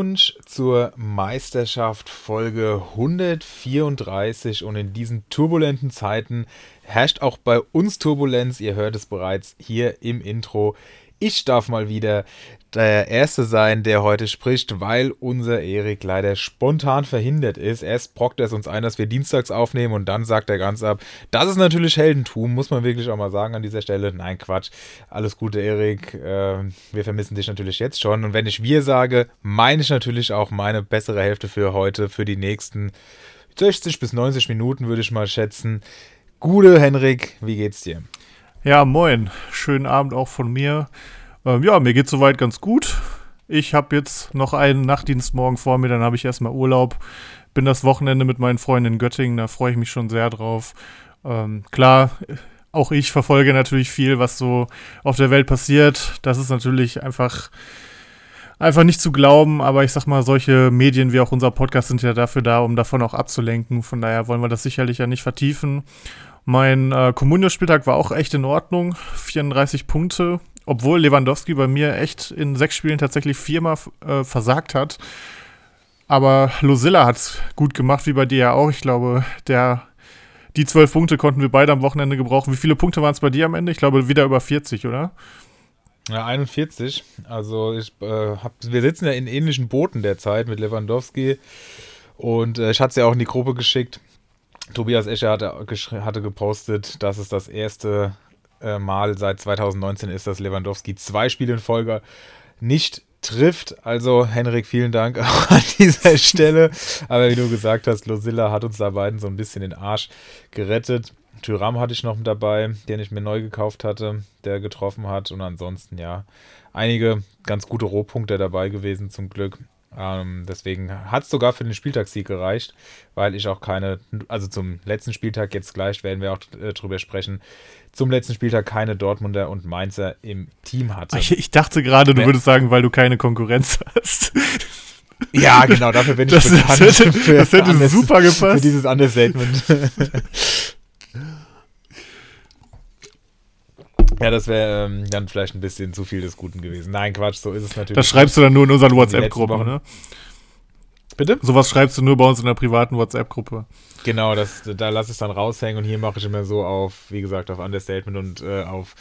Glückwunsch zur Meisterschaft Folge 134 und in diesen turbulenten Zeiten herrscht auch bei uns Turbulenz. Ihr hört es bereits hier im Intro. Ich darf mal wieder der Erste sein, der heute spricht, weil unser Erik leider spontan verhindert ist. Erst brockt er es uns ein, dass wir dienstags aufnehmen und dann sagt er ganz ab, das ist natürlich Heldentum, muss man wirklich auch mal sagen an dieser Stelle. Nein, Quatsch. Alles Gute, Erik. Äh, wir vermissen dich natürlich jetzt schon. Und wenn ich wir sage, meine ich natürlich auch meine bessere Hälfte für heute, für die nächsten 60 bis 90 Minuten, würde ich mal schätzen. Gute, Henrik, wie geht's dir? Ja, moin. Schönen Abend auch von mir. Ähm, ja, mir geht's soweit ganz gut. Ich habe jetzt noch einen Nachtdienst morgen vor mir, dann habe ich erstmal Urlaub. Bin das Wochenende mit meinen Freunden in Göttingen, da freue ich mich schon sehr drauf. Ähm, klar, auch ich verfolge natürlich viel, was so auf der Welt passiert. Das ist natürlich einfach, einfach nicht zu glauben, aber ich sag mal, solche Medien wie auch unser Podcast sind ja dafür da, um davon auch abzulenken. Von daher wollen wir das sicherlich ja nicht vertiefen. Mein äh, Kommunio-Spieltag war auch echt in Ordnung. 34 Punkte obwohl Lewandowski bei mir echt in sechs Spielen tatsächlich viermal äh, versagt hat. Aber Losilla hat es gut gemacht, wie bei dir ja auch. Ich glaube, der, die zwölf Punkte konnten wir beide am Wochenende gebrauchen. Wie viele Punkte waren es bei dir am Ende? Ich glaube, wieder über 40, oder? Ja, 41. Also ich, äh, hab, wir sitzen ja in ähnlichen Booten derzeit mit Lewandowski. Und äh, ich hatte es ja auch in die Gruppe geschickt. Tobias Escher hatte, hatte gepostet, dass es das erste äh, Mal seit 2019 ist, dass Lewandowski zwei Spiele in Folge nicht trifft. Also, Henrik, vielen Dank auch an dieser Stelle. Aber wie du gesagt hast, Losilla hat uns da beiden so ein bisschen den Arsch gerettet. Tyram hatte ich noch dabei, den ich mir neu gekauft hatte, der getroffen hat. Und ansonsten, ja, einige ganz gute Rohpunkte dabei gewesen, zum Glück. Ähm, deswegen hat es sogar für den Spieltagssieg gereicht, weil ich auch keine, also zum letzten Spieltag jetzt gleich werden wir auch äh, drüber sprechen, zum letzten Spieltag keine Dortmunder und Mainzer im Team hatte. Ich, ich dachte gerade, du würdest sagen, weil du keine Konkurrenz hast. Ja, genau, dafür bin ich das, bekannt. Das hätte, für, das hätte super gepasst. Für dieses Understatement. Ja, das wäre ähm, dann vielleicht ein bisschen zu viel des Guten gewesen. Nein, Quatsch, so ist es natürlich. Das schreibst du dann nur in unseren WhatsApp-Gruppen, ne? Bitte? Sowas schreibst du nur bei uns in der privaten WhatsApp-Gruppe. Genau, das, da lasse ich es dann raushängen und hier mache ich immer so auf, wie gesagt, auf Understatement und äh, auf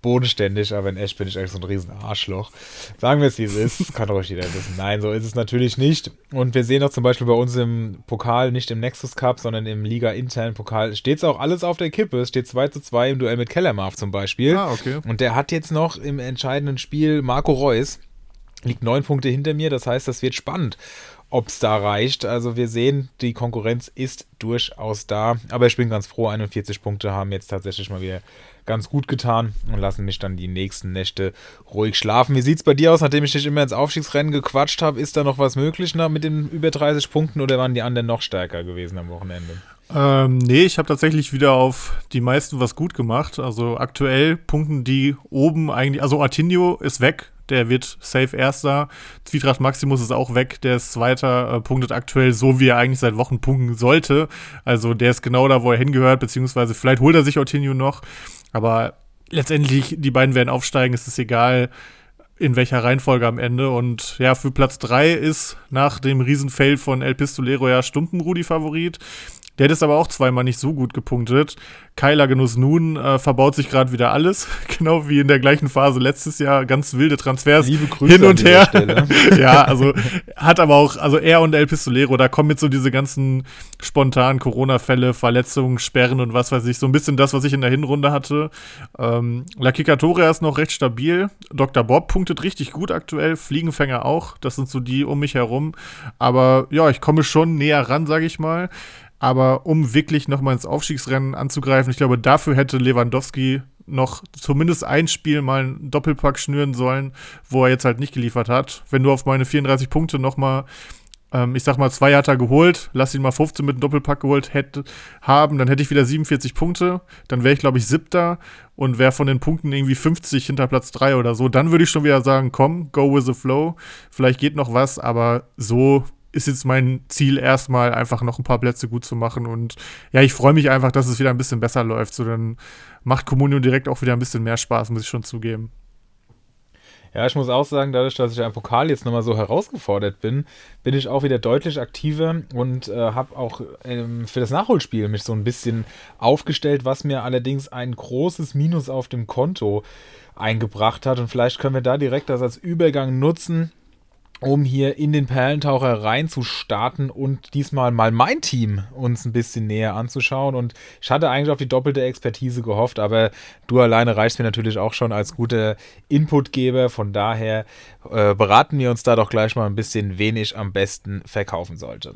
bodenständig, aber in echt bin ich eigentlich so ein riesen Arschloch. Sagen wir es, wie es ist, kann ruhig jeder wissen. Nein, so ist es natürlich nicht. Und wir sehen auch zum Beispiel bei uns im Pokal, nicht im Nexus Cup, sondern im Liga-internen Pokal, steht es auch alles auf der Kippe. Es steht 2 zu 2 im Duell mit Kellermarf zum Beispiel. Ah, okay. Und der hat jetzt noch im entscheidenden Spiel Marco Reus, liegt neun Punkte hinter mir, das heißt, das wird spannend ob es da reicht. Also wir sehen, die Konkurrenz ist durchaus da. Aber ich bin ganz froh, 41 Punkte haben jetzt tatsächlich mal wieder ganz gut getan und lassen mich dann die nächsten Nächte ruhig schlafen. Wie sieht es bei dir aus, nachdem ich dich immer ins Aufstiegsrennen gequatscht habe? Ist da noch was möglich noch mit den über 30 Punkten oder waren die anderen noch stärker gewesen am Wochenende? Ähm, nee, ich habe tatsächlich wieder auf die meisten was gut gemacht. Also aktuell punkten die oben eigentlich, also Artinho ist weg, der wird safe Erster. Zwietracht Maximus ist auch weg, der ist Zweiter, äh, punktet aktuell so, wie er eigentlich seit Wochen punkten sollte. Also der ist genau da, wo er hingehört, beziehungsweise vielleicht holt er sich Ortinho noch. Aber letztendlich, die beiden werden aufsteigen, es ist egal, in welcher Reihenfolge am Ende. Und ja, für Platz 3 ist nach dem Riesenfail von El Pistolero ja Stumpenrudi Favorit. Der hat es aber auch zweimal nicht so gut gepunktet. Kyler Genuss nun äh, verbaut sich gerade wieder alles, genau wie in der gleichen Phase letztes Jahr. Ganz wilde Transfers Liebe Grüße hin und her. ja, also hat aber auch, also er und El Pistolero, da kommen jetzt so diese ganzen spontanen Corona-Fälle, Verletzungen, Sperren und was weiß ich, so ein bisschen das, was ich in der Hinrunde hatte. Ähm, La Kikatoria ist noch recht stabil. Dr. Bob punktet richtig gut aktuell, Fliegenfänger auch. Das sind so die um mich herum. Aber ja, ich komme schon näher ran, sage ich mal. Aber um wirklich nochmal ins Aufstiegsrennen anzugreifen, ich glaube, dafür hätte Lewandowski noch zumindest ein Spiel mal einen Doppelpack schnüren sollen, wo er jetzt halt nicht geliefert hat. Wenn du auf meine 34 Punkte nochmal, ähm, ich sag mal, zwei hat er geholt, lass ihn mal 15 mit einem Doppelpack geholt hätte, haben, dann hätte ich wieder 47 Punkte, dann wäre ich, glaube ich, siebter und wäre von den Punkten irgendwie 50 hinter Platz 3 oder so. Dann würde ich schon wieder sagen, komm, go with the flow. Vielleicht geht noch was, aber so ist jetzt mein Ziel erstmal einfach noch ein paar Plätze gut zu machen und ja, ich freue mich einfach, dass es wieder ein bisschen besser läuft. So dann macht Communion direkt auch wieder ein bisschen mehr Spaß, muss ich schon zugeben. Ja, ich muss auch sagen, dadurch, dass ich am Pokal jetzt nochmal so herausgefordert bin, bin ich auch wieder deutlich aktiver und äh, habe auch ähm, für das Nachholspiel mich so ein bisschen aufgestellt, was mir allerdings ein großes Minus auf dem Konto eingebracht hat. Und vielleicht können wir da direkt das als Übergang nutzen um hier in den Perlentaucher reinzustarten und diesmal mal mein Team uns ein bisschen näher anzuschauen. Und ich hatte eigentlich auf die doppelte Expertise gehofft, aber du alleine reichst mir natürlich auch schon als guter Inputgeber. Von daher äh, beraten wir uns da doch gleich mal ein bisschen, wen ich am besten verkaufen sollte.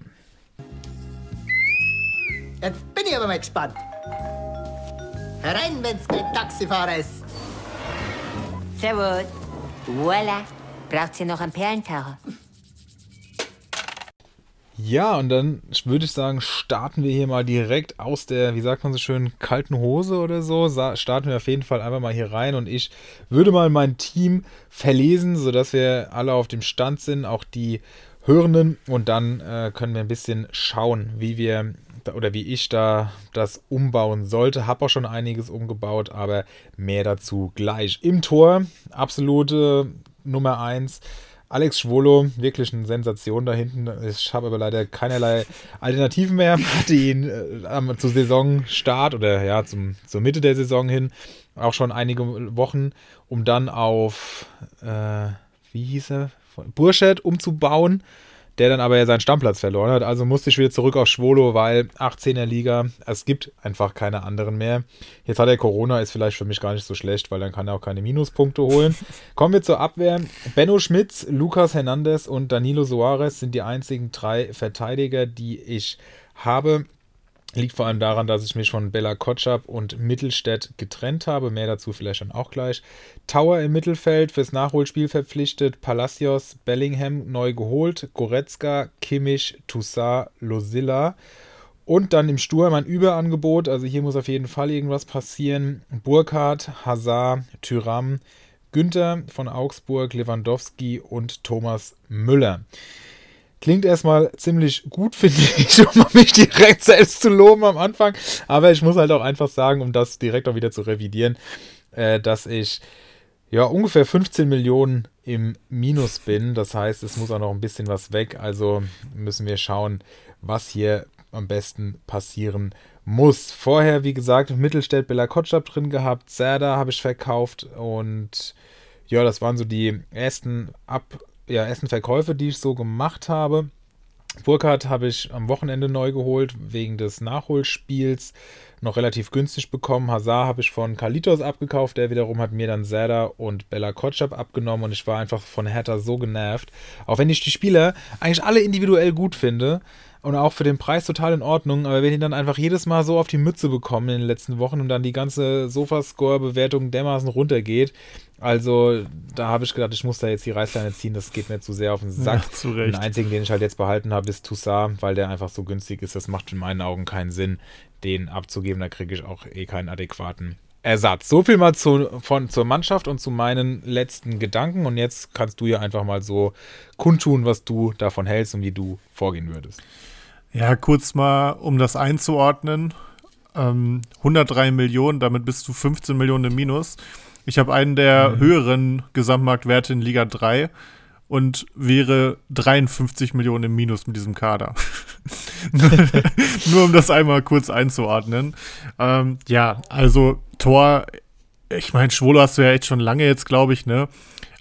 Jetzt bin ich aber mal gespannt. Herein, wenn's kein Taxifahrer ist. Servus. Voila. Braucht ihr noch einen Perlentaucher? Ja, und dann würde ich sagen, starten wir hier mal direkt aus der, wie sagt man so schön, kalten Hose oder so. Starten wir auf jeden Fall einfach mal hier rein und ich würde mal mein Team verlesen, sodass wir alle auf dem Stand sind, auch die Hörenden. Und dann äh, können wir ein bisschen schauen, wie wir oder wie ich da das umbauen sollte. Habe auch schon einiges umgebaut, aber mehr dazu gleich. Im Tor, absolute Nummer 1. Alex Schwolo, wirklich eine Sensation da hinten. Ich habe aber leider keinerlei Alternativen mehr. Hatte ihn äh, zur Saisonstart oder ja, zum, zur Mitte der Saison hin auch schon einige Wochen, um dann auf, äh, wie hieß er, Burschett umzubauen der dann aber ja seinen Stammplatz verloren hat. Also musste ich wieder zurück auf Schwolo, weil 18er Liga, es gibt einfach keine anderen mehr. Jetzt hat er Corona, ist vielleicht für mich gar nicht so schlecht, weil dann kann er auch keine Minuspunkte holen. Kommen wir zur Abwehr. Benno Schmitz, Lucas Hernandez und Danilo Soares sind die einzigen drei Verteidiger, die ich habe. Liegt vor allem daran, dass ich mich von Bella Kotschap und Mittelstädt getrennt habe. Mehr dazu vielleicht dann auch gleich. Tower im Mittelfeld fürs Nachholspiel verpflichtet. Palacios, Bellingham neu geholt. Goretzka, Kimmich, Toussaint, Losilla. Und dann im Sturm ein Überangebot. Also hier muss auf jeden Fall irgendwas passieren. Burkhardt, Hazard, Tyram, Günther von Augsburg, Lewandowski und Thomas Müller. Klingt erstmal ziemlich gut, finde ich, um mich direkt selbst zu loben am Anfang. Aber ich muss halt auch einfach sagen, um das direkt auch wieder zu revidieren, äh, dass ich ja ungefähr 15 Millionen im Minus bin. Das heißt, es muss auch noch ein bisschen was weg. Also müssen wir schauen, was hier am besten passieren muss. Vorher, wie gesagt, Mittelstädt Bella Kotschab drin gehabt, Zerda habe ich verkauft und ja, das waren so die ersten Ab ja, ersten Verkäufe, die ich so gemacht habe. Burkhardt habe ich am Wochenende neu geholt, wegen des Nachholspiels. Noch relativ günstig bekommen. Hazard habe ich von Kalitos abgekauft. Der wiederum hat mir dann Serda und Bella Kotschap abgenommen. Und ich war einfach von Hertha so genervt. Auch wenn ich die Spieler eigentlich alle individuell gut finde und auch für den Preis total in Ordnung, aber wenn die dann einfach jedes Mal so auf die Mütze bekommen in den letzten Wochen und dann die ganze Sofascore-Bewertung dermaßen runtergeht, also da habe ich gedacht, ich muss da jetzt die Reißleine ziehen, das geht mir zu sehr auf den Sack. Ja, zu Recht. Den einzigen, den ich halt jetzt behalten habe, ist Toussaint, weil der einfach so günstig ist, das macht in meinen Augen keinen Sinn, den abzugeben, da kriege ich auch eh keinen adäquaten Ersatz. So viel mal zu, von, zur Mannschaft und zu meinen letzten Gedanken. Und jetzt kannst du ja einfach mal so kundtun, was du davon hältst und wie du vorgehen würdest. Ja, kurz mal, um das einzuordnen. Ähm, 103 Millionen, damit bist du 15 Millionen im Minus. Ich habe einen der mhm. höheren Gesamtmarktwerte in Liga 3 und wäre 53 Millionen im Minus mit diesem Kader. Nur um das einmal kurz einzuordnen. Ähm, ja, also Tor, ich meine, Schwolo hast du ja echt schon lange jetzt, glaube ich, ne?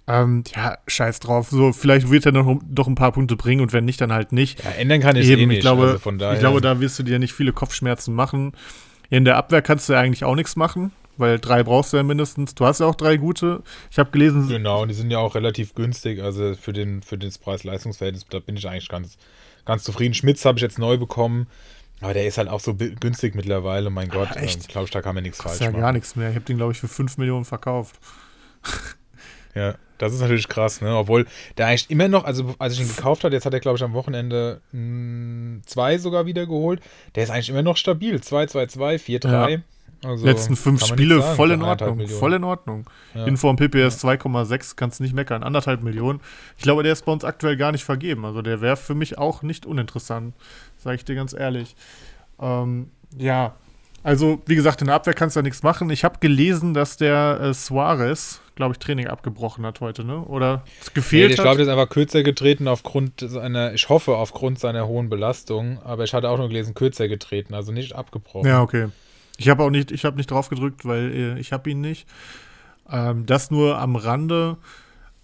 Ähm, ja, scheiß drauf. So, vielleicht wird er noch, doch ein paar Punkte bringen und wenn nicht, dann halt nicht. Ja, ändern kann ich es eh nicht. Ich glaube, also ich glaube, da wirst du dir nicht viele Kopfschmerzen machen. In der Abwehr kannst du ja eigentlich auch nichts machen, weil drei brauchst du ja mindestens. Du hast ja auch drei gute. Ich habe gelesen. Genau, und die sind ja auch relativ günstig. Also für, den, für das Preis-Leistungsverhältnis, da bin ich eigentlich ganz, ganz zufrieden. Schmitz habe ich jetzt neu bekommen. Aber der ist halt auch so günstig mittlerweile. Mein Gott, ah, echt? Ähm, glaube ich, da kann man nichts falsch machen. ja gar nichts mehr. Ich habe den, glaube ich, für 5 Millionen verkauft. Ja, das ist natürlich krass, ne? Obwohl der eigentlich immer noch, also als ich ihn gekauft habe, jetzt hat er, glaube ich, am Wochenende mh, hm, zwei sogar wieder geholt. Der ist eigentlich immer noch stabil. 2, 2, 2, 4, 3. Ja. Also, Letzten fünf Spiele sagen, voll in Ordnung. Voll in Ordnung. Ja. Info am PPS ja. 2,6 kannst nicht meckern. Anderthalb Millionen. Ich glaube, der ist bei uns aktuell gar nicht vergeben. Also der wäre für mich auch nicht uninteressant. Sage ich dir ganz ehrlich. Ähm, ja, also wie gesagt, in der Abwehr kannst du ja nichts machen. Ich habe gelesen, dass der äh, Suarez, glaube ich, Training abgebrochen hat heute, ne? Oder es Nee, gefehlt ich hat. glaube, der ist einfach kürzer getreten aufgrund seiner, ich hoffe, aufgrund seiner hohen Belastung, aber ich hatte auch nur gelesen, kürzer getreten, also nicht abgebrochen. Ja, okay. Ich habe auch nicht, ich habe nicht drauf gedrückt, weil äh, ich habe ihn nicht. Ähm, das nur am Rande.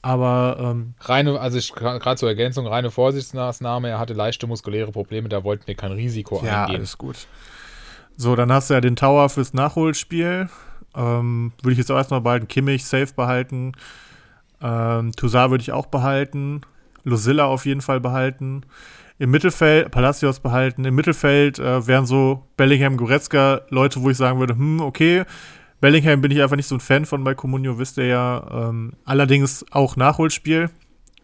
Aber ähm, Reine, also gerade zur Ergänzung, reine Vorsichtsmaßnahme, er hatte leichte muskuläre Probleme, da wollten wir kein Risiko ja, eingehen. alles gut. So, dann hast du ja den Tower fürs Nachholspiel. Ähm, würde ich jetzt auch erstmal behalten. Kimmich safe behalten. Ähm, Toussaint würde ich auch behalten. Lucilla auf jeden Fall behalten. Im Mittelfeld, Palacios behalten. Im Mittelfeld äh, wären so Bellingham, Goretzka Leute, wo ich sagen würde, hm, okay. Bellingham bin ich einfach nicht so ein Fan von bei Comunio, wisst ihr ja. Ähm, allerdings auch Nachholspiel.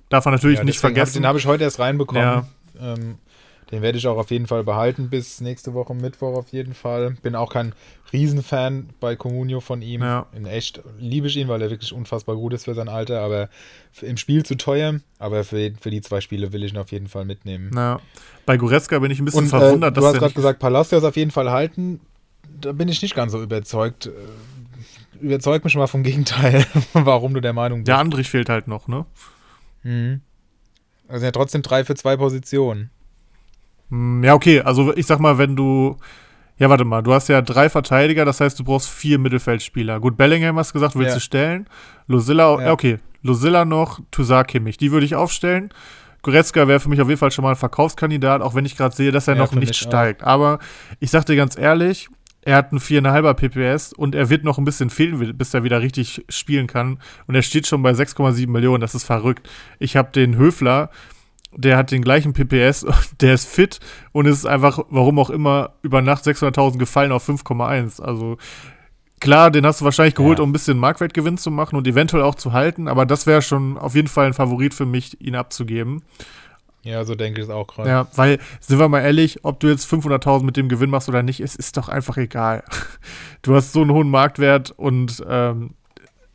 Darf man natürlich Ja, nicht deswegen hab- vergessen. Den habe ich heute erst reinbekommen. Ja. Ähm, den werde ich auch auf jeden Fall behalten bis nächste Woche Mittwoch auf jeden Fall. Bin auch kein Riesenfan bei Comunio von ihm. Ja. In echt liebe ich ihn, weil er wirklich unfassbar gut ist für sein Alter, aber im Spiel zu teuer. Aber für, für die zwei Spiele will ich ihn auf jeden Fall mitnehmen. Na, bei Goretzka bin ich ein bisschen Und verwundert, äh, du hast gerade gesagt, Palacios auf jeden Fall halten. Da bin ich nicht ganz so überzeugt. Äh, Überzeug mich mal vom Gegenteil, warum du der Meinung bist. Der Andrich fehlt halt noch, ne? Mhm. Also ja trotzdem drei für zwei Positionen. Hm, Ja, okay, also ich sag mal, wenn du. Ja, warte mal, du hast ja drei Verteidiger, das heißt, du brauchst vier Mittelfeldspieler. Gut, Bellingham hast gesagt, willst Ja. du stellen. Lucilla, Ja. okay, Lucilla noch, Toussaint Kimmich, die würde ich aufstellen. Goretzka wäre für mich auf jeden Fall schon mal ein Verkaufskandidat, auch wenn ich gerade sehe, dass er Ja, noch nicht mich auch. steigt. Aber ich sag dir ganz ehrlich, er hat einen 4,5er PPS und er wird noch ein bisschen fehlen, bis er wieder richtig spielen kann. Und er steht schon bei 6,7 Millionen, das ist verrückt. Ich habe den Höfler, der hat den gleichen PPS, der ist fit und es ist einfach, warum auch immer, über Nacht 600.000 gefallen auf 5,1. Also klar, den hast du wahrscheinlich geholt, Ja. um ein bisschen Marktwertgewinn zu machen und eventuell auch zu halten, aber das wäre schon auf jeden Fall ein Favorit für mich, ihn abzugeben. Ja, so denke ich es auch gerade. Ja, weil, sind wir mal ehrlich, ob du jetzt 500.000 mit dem Gewinn machst oder nicht, es ist doch einfach egal. Du hast so einen hohen Marktwert und ähm,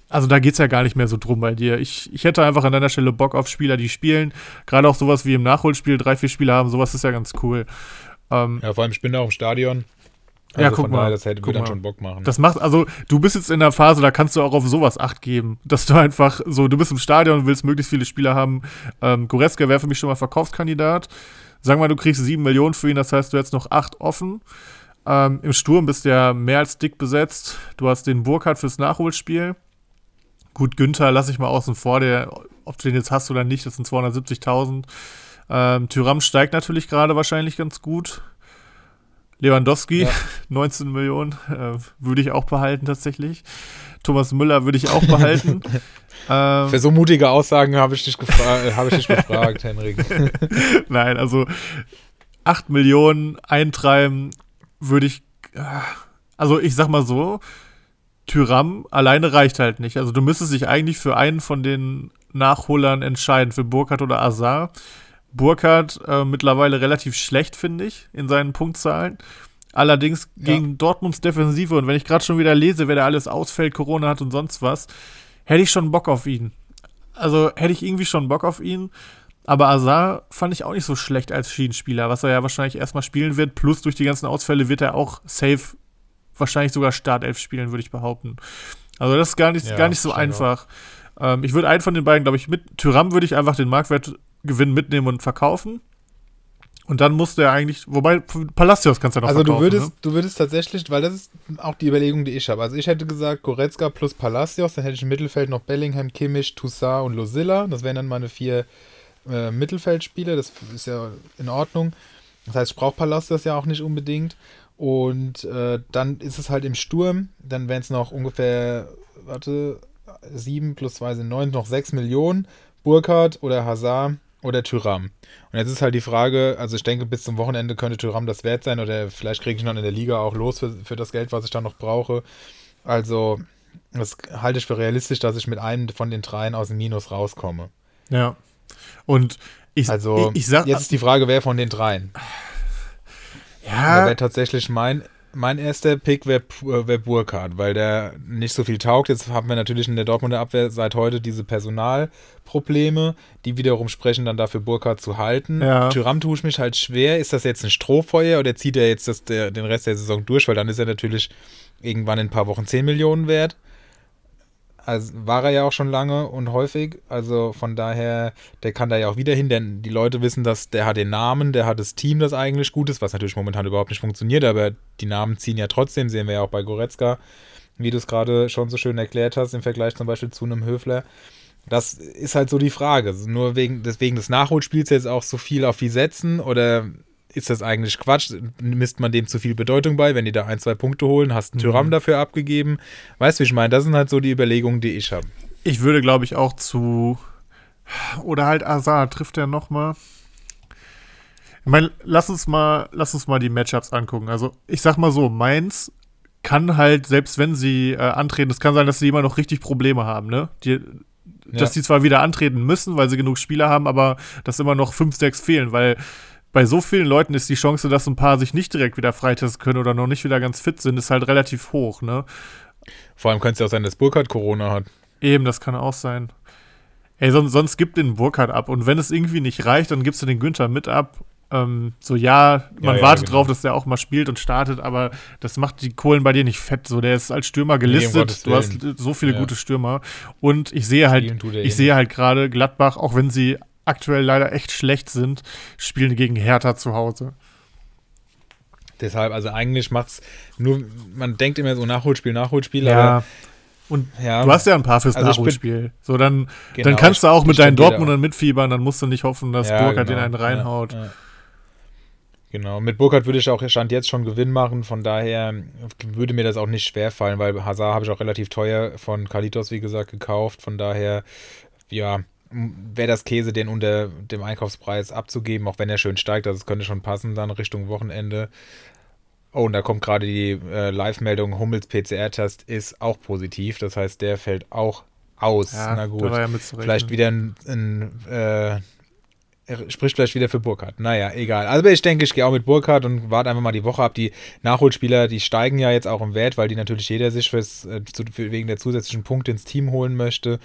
also da geht es ja gar nicht mehr so drum bei dir. Ich, ich hätte einfach an deiner Stelle Bock auf Spieler, die spielen. Gerade auch sowas wie im Nachholspiel, drei, vier Spieler haben, sowas ist ja ganz cool. Ähm, Ja, vor allem, ich bin da auch im Stadion. Also Ja, guck mal, daher, das hätte guck mir dann schon Bock machen. Das macht, also du bist jetzt in der Phase, da kannst du auch auf sowas Acht geben. Dass du einfach so, du bist im Stadion und willst möglichst viele Spieler haben. Ähm, Goretzka wäre für mich schon mal Verkaufskandidat. Sagen wir mal, du kriegst sieben Millionen für ihn, das heißt, du hättest noch acht offen. Ähm, Im Sturm bist du ja mehr als dick besetzt. Du hast den Burkhardt fürs Nachholspiel. Gut, Günther lasse ich mal außen vor, der, ob du den jetzt hast oder nicht, das sind 270.000. Ähm, Tyram steigt natürlich gerade wahrscheinlich ganz gut. Lewandowski, Ja. 19 Millionen, äh, würde ich auch behalten tatsächlich. Thomas Müller würde ich auch behalten. ähm, Für so mutige Aussagen habe ich dich, äh, habe ich dich gefragt, Henrik. nein, also 8 Millionen eintreiben würde ich. äh, Also ich sag mal so, Tyram alleine reicht halt nicht. Also du müsstest dich eigentlich für einen von den Nachholern entscheiden, für Burkhardt oder Azar. Burkhardt äh, mittlerweile relativ schlecht, finde ich, in seinen Punktzahlen. Allerdings Ja. gegen Dortmunds Defensive und wenn ich gerade schon wieder lese, wer da alles ausfällt, Corona hat und sonst was, hätte ich schon Bock auf ihn. Also hätte ich irgendwie schon Bock auf ihn. Aber Azar fand ich auch nicht so schlecht als Schienenspieler, was er ja wahrscheinlich erstmal spielen wird. Plus durch die ganzen Ausfälle wird er auch safe, wahrscheinlich sogar Startelf spielen, würde ich behaupten. Also das ist gar nicht, Ja, gar nicht so einfach. Ähm, ich würde einen von den beiden, glaube ich, mit Tyram würde ich einfach den Marktwertgewinn mitnehmen und verkaufen. Und dann musste er eigentlich, wobei Palacios kannst du ja noch Also du verkaufen. würdest, ne? du würdest tatsächlich, weil das ist auch die Überlegung, die ich habe. Also ich hätte gesagt Goretzka plus Palacios, dann hätte ich im Mittelfeld noch Bellingham, Kimmich, Toussaint und Losilla. Das wären dann meine vier äh, Mittelfeldspieler. Das ist ja in Ordnung. Das heißt, ich brauche Palacios ja auch nicht unbedingt. Und äh, dann ist es halt im Sturm. Dann wären es noch ungefähr, warte, sieben plus zwei sind neun, noch sechs Millionen. Burkhardt oder Hazard oder Tyram. Und jetzt ist halt die Frage, also ich denke, bis zum Wochenende könnte Tyram das wert sein oder vielleicht kriege ich noch in der Liga auch los für, für das Geld, was ich da noch brauche. Also, das halte ich für realistisch, dass ich mit einem von den dreien aus dem Minus rauskomme. Ja. Und ich, Also, ich, ich sag, jetzt ist die Frage, wer von den dreien? Da ja, wäre tatsächlich mein, mein erster Pick wäre wär Burkhardt, weil der nicht so viel taugt. Jetzt haben wir natürlich in der Dortmunder Abwehr seit heute diese Personalprobleme, die wiederum sprechen dann dafür, Burkhardt zu halten. Ja. Tyram tue ich mich halt schwer. Ist das jetzt ein Strohfeuer oder zieht er jetzt das, der, den Rest der Saison durch? Weil dann ist er natürlich irgendwann in ein paar Wochen 10 Millionen wert. Also war er ja auch schon lange und häufig. Also von daher, der kann da ja auch wieder hin, denn die Leute wissen, dass der hat den Namen, der hat das Team, das eigentlich gut ist, was natürlich momentan überhaupt nicht funktioniert, aber die Namen ziehen ja trotzdem, sehen wir ja auch bei Goretzka, wie du es gerade schon so schön erklärt hast, im Vergleich zum Beispiel zu einem Höfler. Das ist halt so die Frage. Nur wegen, deswegen des Nachholspiels jetzt auch so viel auf die setzen oder ist das eigentlich Quatsch? Misst man dem zu viel Bedeutung bei, wenn die da ein, zwei Punkte holen? Hast einen Tyram mhm. dafür abgegeben? Weißt du, wie ich meine? Das sind halt so die Überlegungen, die ich habe. Ich würde, glaube ich, auch zu. Oder halt Azar, trifft er nochmal? Ich meine, lass uns mal, lass uns mal die Matchups angucken. Also, ich sag mal so, Mainz kann halt, selbst wenn sie äh, antreten, es kann sein, dass sie immer noch richtig Probleme haben, ne? Die, dass ja. die zwar wieder antreten müssen, weil sie genug Spieler haben, aber dass immer noch fünf, sechs fehlen, weil bei so vielen Leuten ist die Chance, dass ein paar sich nicht direkt wieder freitesten können oder noch nicht wieder ganz fit sind, ist halt relativ hoch, ne? Vor allem könnte es ja auch sein, dass Burkhardt Corona hat. Eben, das kann auch sein. Ey, sonst, sonst gibt den Burkhardt ab. Und wenn es irgendwie nicht reicht, dann gibst du den Günther mit ab. Ähm, so, ja, man ja, ja, wartet genau. drauf, dass der auch mal spielt und startet, aber das macht die Kohlen bei dir nicht fett. So, der ist als Stürmer gelistet. Nee, du hast so viele ja. gute Stürmer. Und ich sehe halt, ich sehe halt gerade Gladbach, auch wenn sie aktuell leider echt schlecht sind, spielen gegen Hertha zu Hause. Deshalb, also eigentlich macht es nur, man denkt immer so Nachholspiel, Nachholspiel, ja. aber und ja. du hast ja ein paar fürs also Nachholspiel. Bin, so, dann, genau, dann kannst du auch mit deinen Dortmundern mitfiebern, dann musst du nicht hoffen, dass ja, Burkhardt genau, den einen reinhaut. Ja. Genau, mit Burkhardt würde ich auch Stand jetzt schon Gewinn machen, von daher würde mir das auch nicht schwer fallen, weil Hazard habe ich auch relativ teuer von Kalitos, wie gesagt, gekauft, von daher, ja, wäre das Käse, den unter dem Einkaufspreis abzugeben, auch wenn er schön steigt. Also es könnte schon passen dann Richtung Wochenende. Oh, und da kommt gerade die äh, Live-Meldung, Hummels PCR-Test ist auch positiv. Das heißt, der fällt auch aus. Ja, Na gut, ja vielleicht wieder ein, ein äh, er spricht vielleicht wieder für Burkhardt. Naja, egal. Also ich denke, ich gehe auch mit Burkhardt und warte einfach mal die Woche ab. Die Nachholspieler, die steigen ja jetzt auch im Wert, weil die natürlich jeder sich fürs, äh, für, wegen der zusätzlichen Punkte ins Team holen möchte.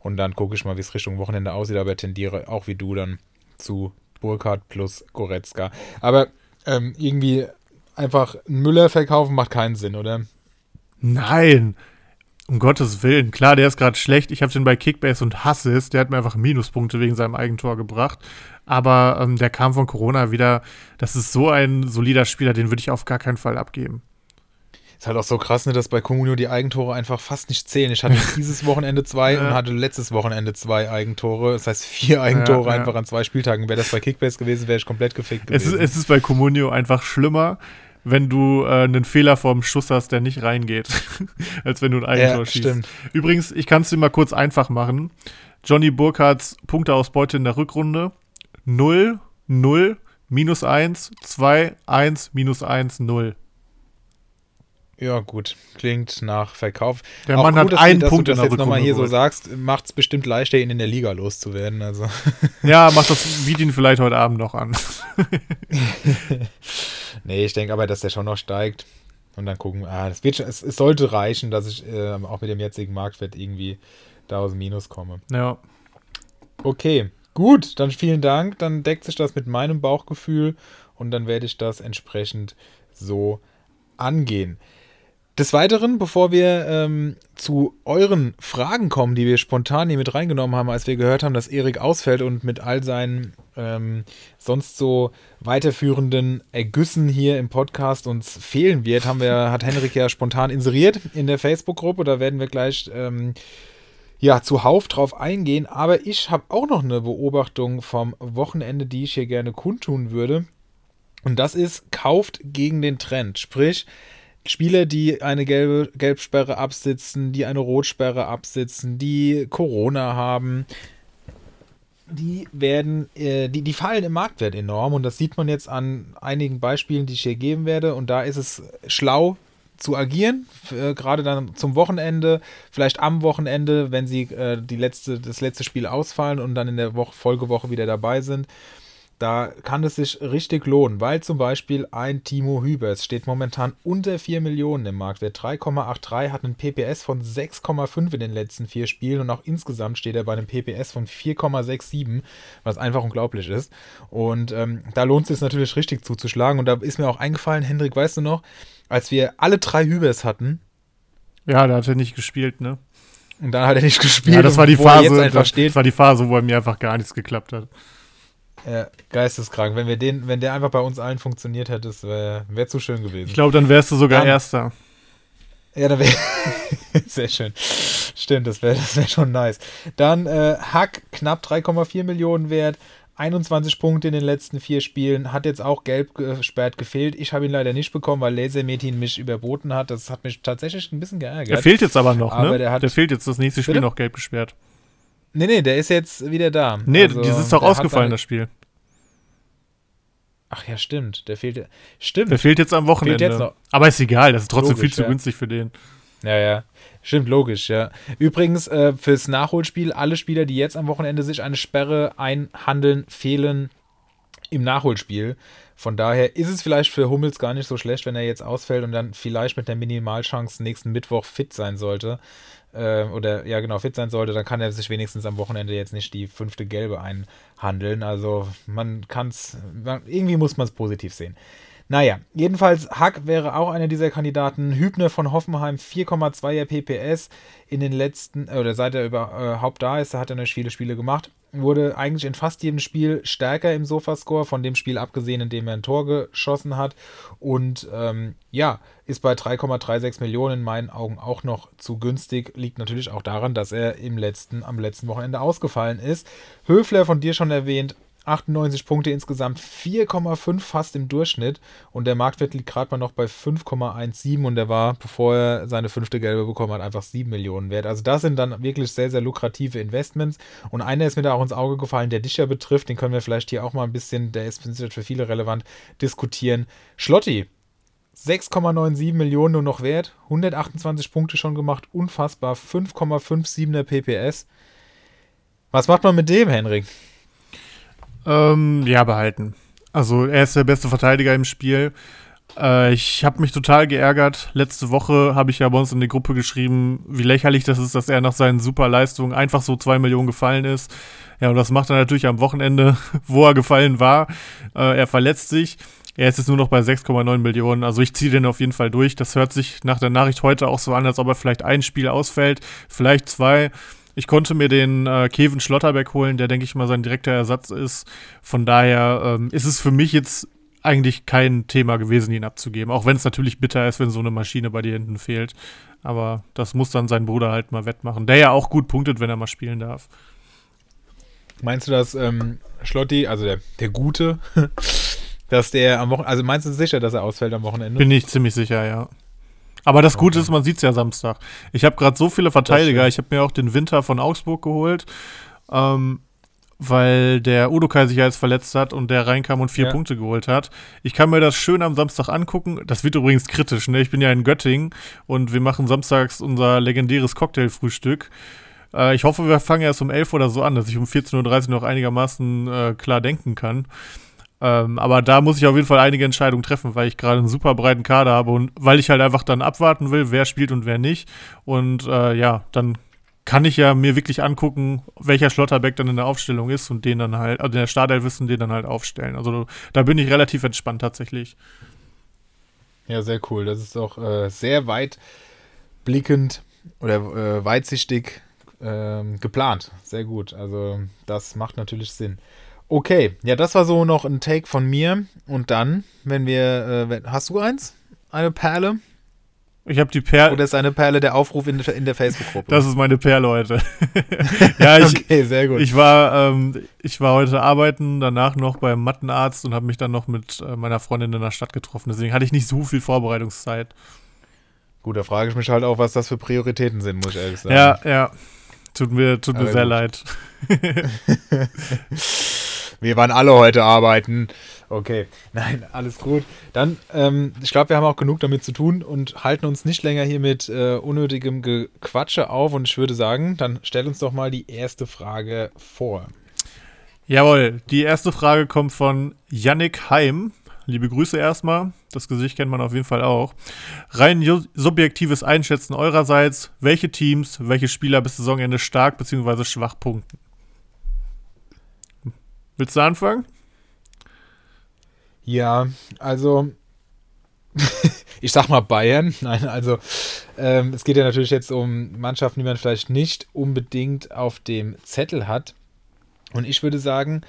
Und dann gucke ich mal, wie es Richtung Wochenende aussieht, aber tendiere auch wie du dann zu Burkhardt plus Goretzka. Aber ähm, irgendwie einfach Müller verkaufen macht keinen Sinn, oder? Nein. Um Gottes Willen. Klar, der ist gerade schlecht. Ich habe den bei Kickbase und hasse es. Der hat mir einfach Minuspunkte wegen seinem Eigentor gebracht. Aber ähm, der kam von Corona wieder. Das ist so ein solider Spieler, den würde ich auf gar keinen Fall abgeben. Ist halt auch so krass, ne, dass bei Comunio die Eigentore einfach fast nicht zählen. Ich hatte dieses Wochenende zwei ja. und hatte letztes Wochenende zwei Eigentore. Das heißt, vier Eigentore ja, ja. einfach an zwei Spieltagen. Wäre das bei Kickbase gewesen, wäre ich komplett gefickt gewesen. Es ist, es ist bei Comunio einfach schlimmer, wenn du äh, einen Fehler vorm Schuss hast, der nicht reingeht, als wenn du ein Eigentor schießt. Stimmt. Übrigens, ich kann es dir mal kurz einfach machen. Johnny Burkhardts Punkteausbeute in der Rückrunde 0, 0, minus 1, 2, 1, minus 1, 0. Ja, gut. Klingt nach Verkauf. Der Mann gut, hat einen dass Punkt du das jetzt nochmal hier so sagst, macht es bestimmt leichter, ihn in der Liga loszuwerden. Also. Ja, macht das, ihn vielleicht heute Abend noch an. nee, ich denke aber, dass der schon noch steigt. Und dann gucken, ah, das wird schon, es, es sollte reichen, dass ich äh, auch mit dem jetzigen Marktwert irgendwie da aus dem Minus komme. Ja. Okay, gut, dann vielen Dank. Dann deckt sich das mit meinem Bauchgefühl und dann werde ich das entsprechend so angehen. Des Weiteren, bevor wir ähm, zu euren Fragen kommen, die wir spontan hier mit reingenommen haben, als wir gehört haben, dass Erik ausfällt und mit all seinen ähm, sonst so weiterführenden Ergüssen hier im Podcast uns fehlen wird, haben wir, hat Henrik ja spontan inseriert in der Facebook-Gruppe. Da werden wir gleich ähm, ja, zuhauf drauf eingehen. Aber ich habe auch noch eine Beobachtung vom Wochenende, die ich hier gerne kundtun würde. Und das ist, kauft gegen den Trend. Sprich, Spieler, die eine gelbe Gelbsperre absitzen, die eine Rotsperre absitzen, die Corona haben, die werden, äh, die, die fallen im Marktwert enorm und das sieht man jetzt an einigen Beispielen, die ich hier geben werde. Und da ist es schlau zu agieren, äh, gerade dann zum Wochenende, vielleicht am Wochenende, wenn sie äh, die letzte, das letzte Spiel ausfallen und dann in der Woche, Folgewoche wieder dabei sind da kann es sich richtig lohnen, weil zum Beispiel ein Timo Hübers steht momentan unter 4 Millionen im Marktwert. 3,83 hat einen PPS von 6,5 in den letzten vier Spielen und auch insgesamt steht er bei einem PPS von 4,67, was einfach unglaublich ist. Und ähm, da lohnt es sich natürlich richtig zuzuschlagen. Und da ist mir auch eingefallen, Hendrik, weißt du noch, als wir alle drei Hübers hatten. Ja, da hat er nicht gespielt, ne? Und dann hat er nicht gespielt. Ja, das war die er Phase, das, das war die Phase, wo bei mir einfach gar nichts geklappt hat. Ja, geisteskrank. Wenn wir den, wenn der einfach bei uns allen funktioniert hätte, das wäre wär zu schön gewesen. Ich glaube, dann wärst du sogar Dann- Erster. Ja, da wäre. Sehr schön. Stimmt, das wäre das wär schon nice. Dann äh, Hack, knapp 3,4 Millionen wert. 21 Punkte in den letzten vier Spielen. Hat jetzt auch gelb gesperrt gefehlt. Ich habe ihn leider nicht bekommen, weil Lasermetin mich überboten hat. Das hat mich tatsächlich ein bisschen geärgert. Der fehlt jetzt aber noch, Aber ne? der hat- fehlt jetzt das nächste Spiel Bitte? noch gelb gesperrt. Nee, nee, der ist jetzt wieder da. Nee, Also, das ist doch ausgefallen, das Spiel. Ach ja, stimmt. Der fehlt. Stimmt. Der fehlt jetzt am Wochenende. jetzt. Aber ist egal, das ist trotzdem Logisch, viel zu ja. günstig für den. Ja, ja. Stimmt, logisch, ja. Übrigens, äh, fürs Nachholspiel, alle Spieler, die jetzt am Wochenende sich eine Sperre einhandeln, fehlen im Nachholspiel. Von daher ist es vielleicht für Hummels gar nicht so schlecht, wenn er jetzt ausfällt und dann vielleicht mit der Minimalchance nächsten Mittwoch fit sein sollte. Äh, oder ja, genau, fit sein sollte, dann kann er sich wenigstens am Wochenende jetzt nicht die fünfte Gelbe einhandeln. Also man kann es, irgendwie muss man es positiv sehen. Naja, jedenfalls Hack wäre auch einer dieser Kandidaten. Hübner von Hoffenheim 4,2er PPS in den letzten, äh, oder seit er überhaupt da ist, hat er noch viele Spiele gemacht. Wurde eigentlich in fast jedem Spiel stärker im Sofascore, von dem Spiel abgesehen, in dem er ein Tor geschossen hat. Und ähm, ja, ist bei 3,36 Millionen in meinen Augen auch noch zu günstig. Liegt natürlich auch daran, dass er im letzten, am letzten Wochenende ausgefallen ist. Höfler von dir schon erwähnt, 98 Punkte insgesamt, 4,5 fast im Durchschnitt und der Marktwert liegt gerade mal noch bei 5,17 und der war, bevor er seine fünfte Gelbe bekommen hat, einfach 7 Millionen wert. Also das sind dann wirklich sehr, sehr lukrative Investments und einer ist mir da auch ins Auge gefallen, der dich ja betrifft, den können wir vielleicht hier auch mal ein bisschen, der ist für viele relevant, diskutieren. Schlotti, 6,97 Millionen nur noch wert, 128 Punkte schon gemacht, unfassbar, 5,57er PPS. Was macht man mit dem, Henrik? Ähm, ja, behalten. Also er ist der beste Verteidiger im Spiel. Äh, ich habe mich total geärgert. Letzte Woche habe ich ja bei uns in die Gruppe geschrieben, wie lächerlich das ist, dass er nach seinen super Leistungen einfach so zwei Millionen gefallen ist. Ja, und das macht er natürlich am Wochenende, wo er gefallen war. Äh, er verletzt sich. Er ist jetzt nur noch bei 6,9 Millionen. Also ich ziehe den auf jeden Fall durch. Das hört sich nach der Nachricht heute auch so an, als ob er vielleicht ein Spiel ausfällt, vielleicht zwei. Ich konnte mir den äh, Kevin Schlotterbeck holen, der, denke ich mal, sein direkter Ersatz ist. Von daher ähm, ist es für mich jetzt eigentlich kein Thema gewesen, ihn abzugeben. Auch wenn es natürlich bitter ist, wenn so eine Maschine bei dir hinten fehlt. Aber das muss dann sein Bruder halt mal wettmachen, der ja auch gut punktet, wenn er mal spielen darf. Meinst du, dass ähm, Schlotti, also der, der Gute, dass der am Wochenende, also meinst du sicher, dass er ausfällt am Wochenende? Bin ich ziemlich sicher, ja. Aber das Gute ist, man sieht es ja Samstag. Ich habe gerade so viele Verteidiger. Ich habe mir auch den Winter von Augsburg geholt, ähm, weil der Udokai sich ja jetzt verletzt hat und der reinkam und vier Ja. Punkte geholt hat. Ich kann mir das schön am Samstag angucken. Das wird übrigens kritisch. Ne? Ich bin ja in Göttingen und wir machen samstags unser legendäres Cocktailfrühstück. Äh, ich hoffe, wir fangen erst um 11 oder so an, dass ich um 14.30 Uhr noch einigermaßen äh, klar denken kann. Ähm, aber da muss ich auf jeden Fall einige Entscheidungen treffen, weil ich gerade einen super breiten Kader habe und weil ich halt einfach dann abwarten will, wer spielt und wer nicht. Und äh, ja, dann kann ich ja mir wirklich angucken, welcher Schlotterbeck dann in der Aufstellung ist und den dann halt, also in der Startelf wissen, den dann halt aufstellen. Also da bin ich relativ entspannt tatsächlich. Ja, sehr cool. Das ist auch äh, sehr weit blickend oder äh, weitsichtig ähm, geplant. Sehr gut. Also das macht natürlich Sinn. Okay, ja, das war so noch ein Take von mir. Und dann, wenn wir, äh, hast du eins? Eine Perle? Ich habe die Perle. Oder ist eine Perle der Aufruf in, der- in der Facebook-Gruppe? Das ist meine Perle heute. ja, ich, okay, sehr gut. Ich war, ähm, ich war heute arbeiten, danach noch beim Mattenarzt und habe mich dann noch mit äh, meiner Freundin in der Stadt getroffen. Deswegen hatte ich nicht so viel Vorbereitungszeit. Gut, da frage ich mich halt auch, was das für Prioritäten sind, muss ich ehrlich sagen. Ja, ja. Tut mir, tut mir Aber sehr gut. leid. Wir waren alle heute arbeiten. Okay, nein, alles gut. Dann, ähm, ich glaube, wir haben auch genug damit zu tun und halten uns nicht länger hier mit äh, unnötigem Gequatsche auf. Und ich würde sagen, dann stell uns doch mal die erste Frage vor. Jawohl, die erste Frage kommt von Yannick Heim. Liebe Grüße erstmal. Das Gesicht kennt man auf jeden Fall auch. Rein subjektives Einschätzen eurerseits. Welche Teams, welche Spieler bis Saisonende stark bzw. schwach punkten? Willst du anfangen? Ja, also ich sag mal Bayern. Nein, also ähm, es geht ja natürlich jetzt um Mannschaften, die man vielleicht nicht unbedingt auf dem Zettel hat. Und ich würde sagen,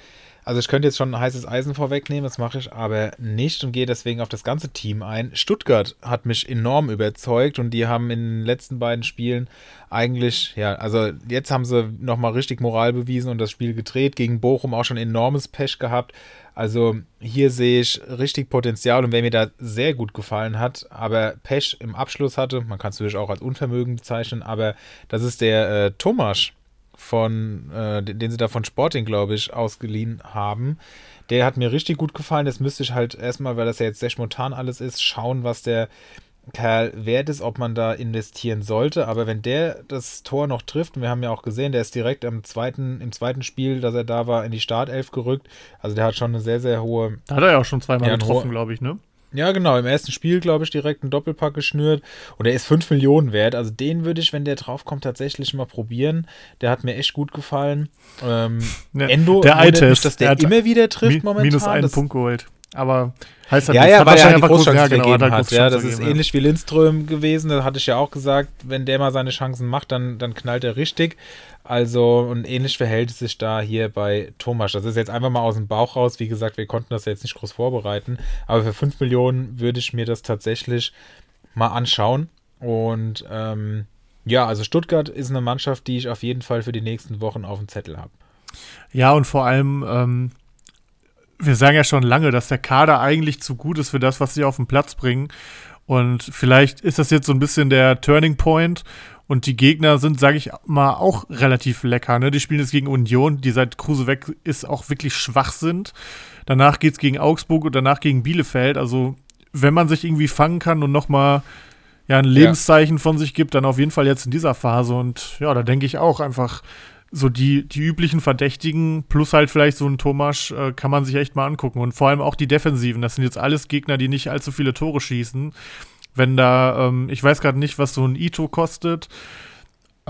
also ich könnte jetzt schon ein heißes Eisen vorwegnehmen, das mache ich aber nicht und gehe deswegen auf das ganze Team ein. Stuttgart hat mich enorm überzeugt und die haben in den letzten beiden Spielen eigentlich, ja, also jetzt haben sie nochmal richtig Moral bewiesen und das Spiel gedreht. Gegen Bochum auch schon enormes Pech gehabt. Also hier sehe ich richtig Potenzial und wer mir da sehr gut gefallen hat, aber Pech im Abschluss hatte, man kann es natürlich auch als Unvermögen bezeichnen, aber das ist der äh, Thomas von, äh, den sie da von Sporting, glaube ich, ausgeliehen haben. Der hat mir richtig gut gefallen. Das müsste ich halt erstmal, weil das ja jetzt sehr spontan alles ist, schauen, was der Kerl wert ist, ob man da investieren sollte. Aber wenn der das Tor noch trifft, und wir haben ja auch gesehen, der ist direkt im zweiten, im zweiten Spiel, dass er da war, in die Startelf gerückt. Also der hat schon eine sehr, sehr hohe. Da hat er ja auch schon zweimal ja, getroffen, glaube ich, ne? Ja, genau. Im ersten Spiel, glaube ich, direkt einen Doppelpack geschnürt. Und er ist 5 Millionen wert. Also den würde ich, wenn der draufkommt, tatsächlich mal probieren. Der hat mir echt gut gefallen. Ähm, ja, Endo, der Eye-Test, dass der, der immer wieder trifft mi momentan. Minus einen das Punkt geholt. Aber heißt halt ja, ja, weil er halt die Großchance ja, genau, vergeben hat. Ja, das ist ähnlich wie Lindström gewesen. Da hatte ich ja auch gesagt, wenn der mal seine Chancen macht, dann, dann knallt er richtig. Also, und ähnlich verhält es sich da hier bei Thomas. Das ist jetzt einfach mal aus dem Bauch raus. Wie gesagt, wir konnten das jetzt nicht groß vorbereiten. Aber für 5 Millionen würde ich mir das tatsächlich mal anschauen. Und ähm, ja, also Stuttgart ist eine Mannschaft, die ich auf jeden Fall für die nächsten Wochen auf dem Zettel habe. Ja, und vor allem, ähm, wir sagen ja schon lange, dass der Kader eigentlich zu gut ist für das, was sie auf den Platz bringen. Und vielleicht ist das jetzt so ein bisschen der Turning Point. Und die Gegner sind, sage ich mal, auch relativ lecker. Ne? Die spielen jetzt gegen Union, die seit Kruse weg ist, auch wirklich schwach sind. Danach geht es gegen Augsburg und danach gegen Bielefeld. Also, wenn man sich irgendwie fangen kann und nochmal ja, ein Lebenszeichen ja. von sich gibt, dann auf jeden Fall jetzt in dieser Phase. Und ja, da denke ich auch einfach, so die, die üblichen Verdächtigen plus halt vielleicht so ein Thomas äh, kann man sich echt mal angucken. Und vor allem auch die Defensiven. Das sind jetzt alles Gegner, die nicht allzu viele Tore schießen. Wenn da, ähm, ich weiß gerade nicht, was so ein Ito kostet.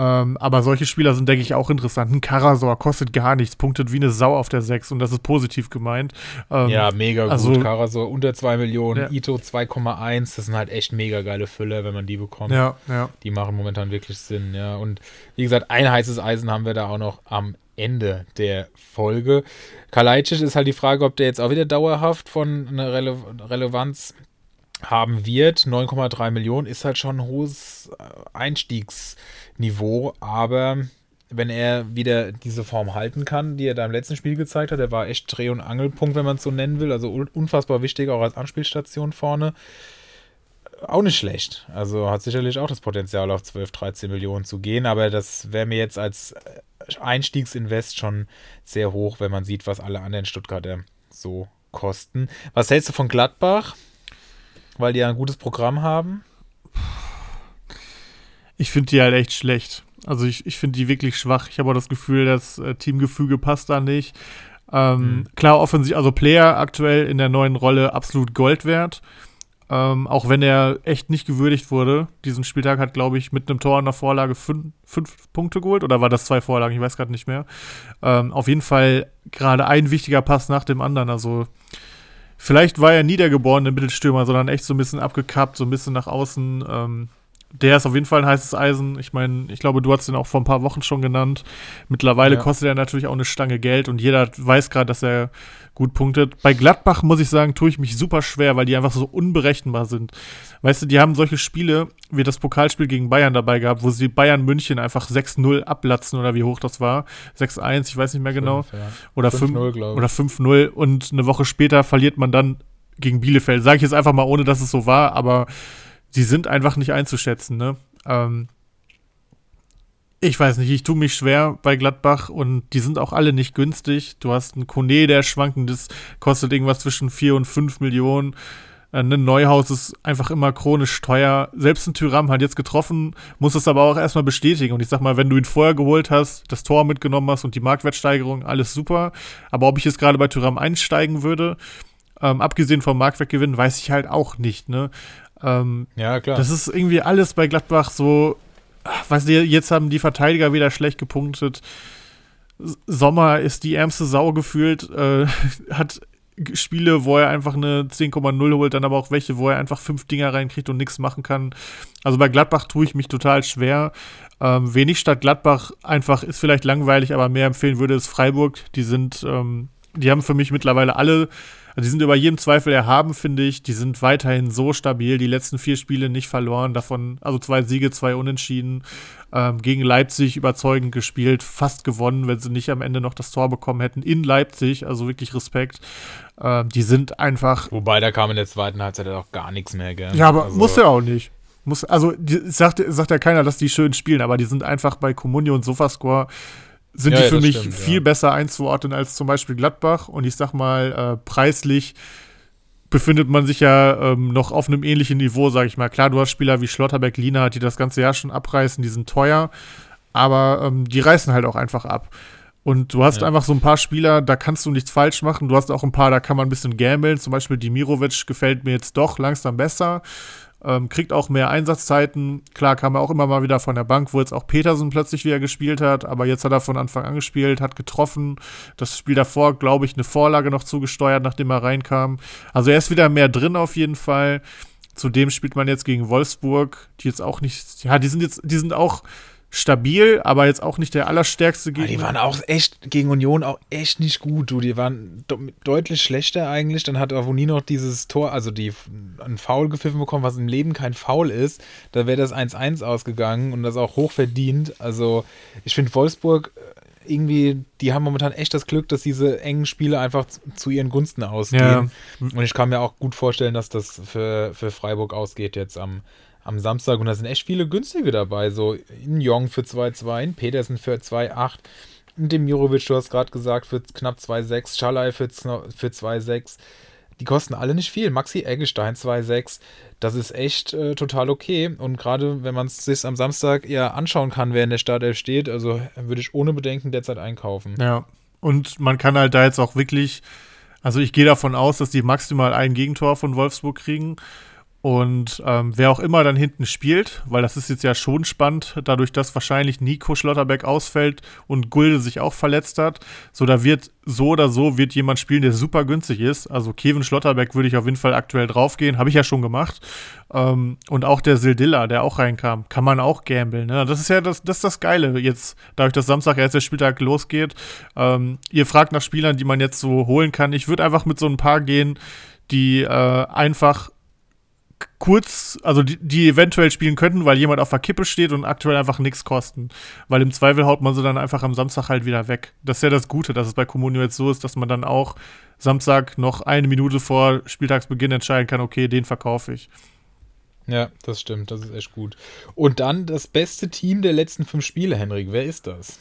Ähm, aber solche Spieler sind, denke ich, auch interessant. Ein Karasor kostet gar nichts, punktet wie eine Sau auf der 6 und das ist positiv gemeint. Ähm, ja, mega gut. Also, Karasor unter 2 Millionen, ja. Ito 2,1, das sind halt echt mega geile Fülle, wenn man die bekommt. Ja, ja. Die machen momentan wirklich Sinn, ja. Und wie gesagt, ein heißes Eisen haben wir da auch noch am Ende der Folge. Kalajdzic ist halt die Frage, ob der jetzt auch wieder dauerhaft von einer Rele Relevanz haben wird. 9,3 Millionen ist halt schon ein hohes äh, Einstiegsniveau, aber wenn er wieder diese Form halten kann, die er da im letzten Spiel gezeigt hat, der war echt Dreh- und Angelpunkt, wenn man es so nennen will, also unfassbar wichtig, auch als Anspielstation vorne. Auch nicht schlecht. Also hat sicherlich auch das Potenzial, auf 12, 13 Millionen zu gehen, aber das wäre mir jetzt als Einstiegsinvest schon sehr hoch, wenn man sieht, was alle anderen Stuttgarter so kosten. Was hältst du von Gladbach? weil die ja ein gutes Programm haben? Ich finde die halt echt schlecht. Also ich, ich finde die wirklich schwach. Ich habe auch das Gefühl, das äh, Teamgefüge passt da nicht. Ähm, mhm. Klar, offensiv, also Player aktuell in der neuen Rolle absolut Gold wert. Ähm, auch wenn er echt nicht gewürdigt wurde. Diesen Spieltag hat, glaube ich, mit einem Tor und einer Vorlage fünf, fünf Punkte geholt. Oder war das zwei Vorlagen? Ich weiß gerade nicht mehr. Ähm, auf jeden Fall gerade ein wichtiger Pass nach dem anderen. Also Vielleicht war er nie der geborene Mittelstürmer, sondern echt so ein bisschen abgekappt, so ein bisschen nach außen. Ähm, der ist auf jeden Fall ein heißes Eisen. Ich meine, ich glaube, du hast ihn auch vor ein paar Wochen schon genannt. Mittlerweile ja. kostet er natürlich auch eine Stange Geld und jeder weiß gerade, dass er gut punktet. Bei Gladbach muss ich sagen, tue ich mich super schwer, weil die einfach so unberechenbar sind. Weißt du, die haben solche Spiele wie das Pokalspiel gegen Bayern dabei gehabt, wo sie Bayern München einfach 6-0 ablatzen oder wie hoch das war. 6-1, ich weiß nicht mehr genau. 5, ja. Oder 5-0 und eine Woche später verliert man dann gegen Bielefeld. Sage ich jetzt einfach mal, ohne dass es so war, aber sie sind einfach nicht einzuschätzen, ne? Ähm, ich weiß nicht, ich tue mich schwer bei Gladbach und die sind auch alle nicht günstig. Du hast einen Kone, der schwankt, das kostet irgendwas zwischen 4 und 5 Millionen. Äh, ein Neuhaus ist einfach immer chronisch teuer. Selbst ein Tyram hat jetzt getroffen, muss es aber auch erstmal bestätigen. Und ich sag mal, wenn du ihn vorher geholt hast, das Tor mitgenommen hast und die Marktwertsteigerung, alles super. Aber ob ich jetzt gerade bei Tyram einsteigen würde, ähm, abgesehen vom Marktwertgewinn, weiß ich halt auch nicht. Ne? Ähm, ja, klar. Das ist irgendwie alles bei Gladbach so, weißt du, jetzt haben die Verteidiger wieder schlecht gepunktet. Sommer ist die ärmste Sau gefühlt, äh, hat Spiele, wo er einfach eine 10,0 holt, dann aber auch welche, wo er einfach fünf Dinger reinkriegt und nichts machen kann. Also bei Gladbach tue ich mich total schwer. Ähm, wenig statt Gladbach einfach ist vielleicht langweilig, aber mehr empfehlen würde es Freiburg. Die sind, ähm, die haben für mich mittlerweile alle die sind über jedem Zweifel erhaben, finde ich. Die sind weiterhin so stabil. Die letzten vier Spiele nicht verloren, davon also zwei Siege, zwei Unentschieden. Ähm, gegen Leipzig überzeugend gespielt, fast gewonnen, wenn sie nicht am Ende noch das Tor bekommen hätten. In Leipzig, also wirklich Respekt. Ähm, die sind einfach. Wobei, da kam in der zweiten Halbzeit auch gar nichts mehr, gell? Ja, aber also, muss ja auch nicht. Muss, also die, sagt, sagt ja keiner, dass die schön spielen, aber die sind einfach bei Comunio und Sofascore sind ja, die für ja, mich stimmt, viel ja. besser einzuordnen als zum Beispiel Gladbach. Und ich sag mal, äh, preislich befindet man sich ja ähm, noch auf einem ähnlichen Niveau, sag ich mal. Klar, du hast Spieler wie Schlotterbeck, Lina, die das ganze Jahr schon abreißen, die sind teuer, aber ähm, die reißen halt auch einfach ab. Und du hast ja. einfach so ein paar Spieler, da kannst du nichts falsch machen. Du hast auch ein paar, da kann man ein bisschen gambeln. Zum Beispiel Dimirovic gefällt mir jetzt doch langsam besser. Ähm, kriegt auch mehr Einsatzzeiten. Klar kam er auch immer mal wieder von der Bank, wo jetzt auch Petersen plötzlich wieder gespielt hat, aber jetzt hat er von Anfang an gespielt, hat getroffen. Das Spiel davor, glaube ich, eine Vorlage noch zugesteuert, nachdem er reinkam. Also er ist wieder mehr drin auf jeden Fall. Zudem spielt man jetzt gegen Wolfsburg, die jetzt auch nicht, ja, die sind jetzt, die sind auch stabil, aber jetzt auch nicht der allerstärkste Gegner. Die waren auch echt gegen Union auch echt nicht gut, du. Die waren deutlich schlechter eigentlich. Dann hat Avoni noch dieses Tor, also die ein Foul gepfiffen bekommen, was im Leben kein Foul ist. Da wäre das 1-1 ausgegangen und das auch hoch verdient. Also ich finde Wolfsburg äh, irgendwie, die haben momentan echt das Glück, dass diese engen Spiele einfach zu ihren Gunsten ausgehen. Ja. Und ich kann mir auch gut vorstellen, dass das für, für Freiburg ausgeht jetzt am am Samstag und da sind echt viele günstige dabei. So in Jong für 2,2, in Petersen für 2,8, Demirovic, du hast gerade gesagt, für knapp 2,6, Schalai für, für 2,6. Die kosten alle nicht viel. Maxi Eggestein 2,6. Das ist echt äh, total okay. Und gerade wenn man es sich am Samstag eher anschauen kann, wer in der Startelf steht, also würde ich ohne Bedenken derzeit einkaufen. Ja. Und man kann halt da jetzt auch wirklich, also ich gehe davon aus, dass die maximal ein Gegentor von Wolfsburg kriegen. Und ähm, wer auch immer dann hinten spielt, weil das ist jetzt ja schon spannend, dadurch, dass wahrscheinlich Nico Schlotterbeck ausfällt und Gulde sich auch verletzt hat. So, da wird so oder so wird jemand spielen, der super günstig ist. Also Kevin Schlotterbeck würde ich auf jeden Fall aktuell draufgehen, habe ich ja schon gemacht. Ähm, und auch der Sildilla, der auch reinkam, kann man auch gambeln. Ne? Das ist ja das, das, das Geile jetzt, dadurch, dass Samstag erst der Spieltag losgeht. Ähm, ihr fragt nach Spielern, die man jetzt so holen kann. Ich würde einfach mit so ein paar gehen, die äh, einfach kurz, also die, die, eventuell spielen könnten, weil jemand auf der Kippe steht und aktuell einfach nichts kosten. Weil im Zweifel haut man sie dann einfach am Samstag halt wieder weg. Das ist ja das Gute, dass es bei Comunio jetzt so ist, dass man dann auch Samstag noch eine Minute vor Spieltagsbeginn entscheiden kann, okay, den verkaufe ich. Ja, das stimmt, das ist echt gut. Und dann das beste Team der letzten fünf Spiele, Henrik, wer ist das?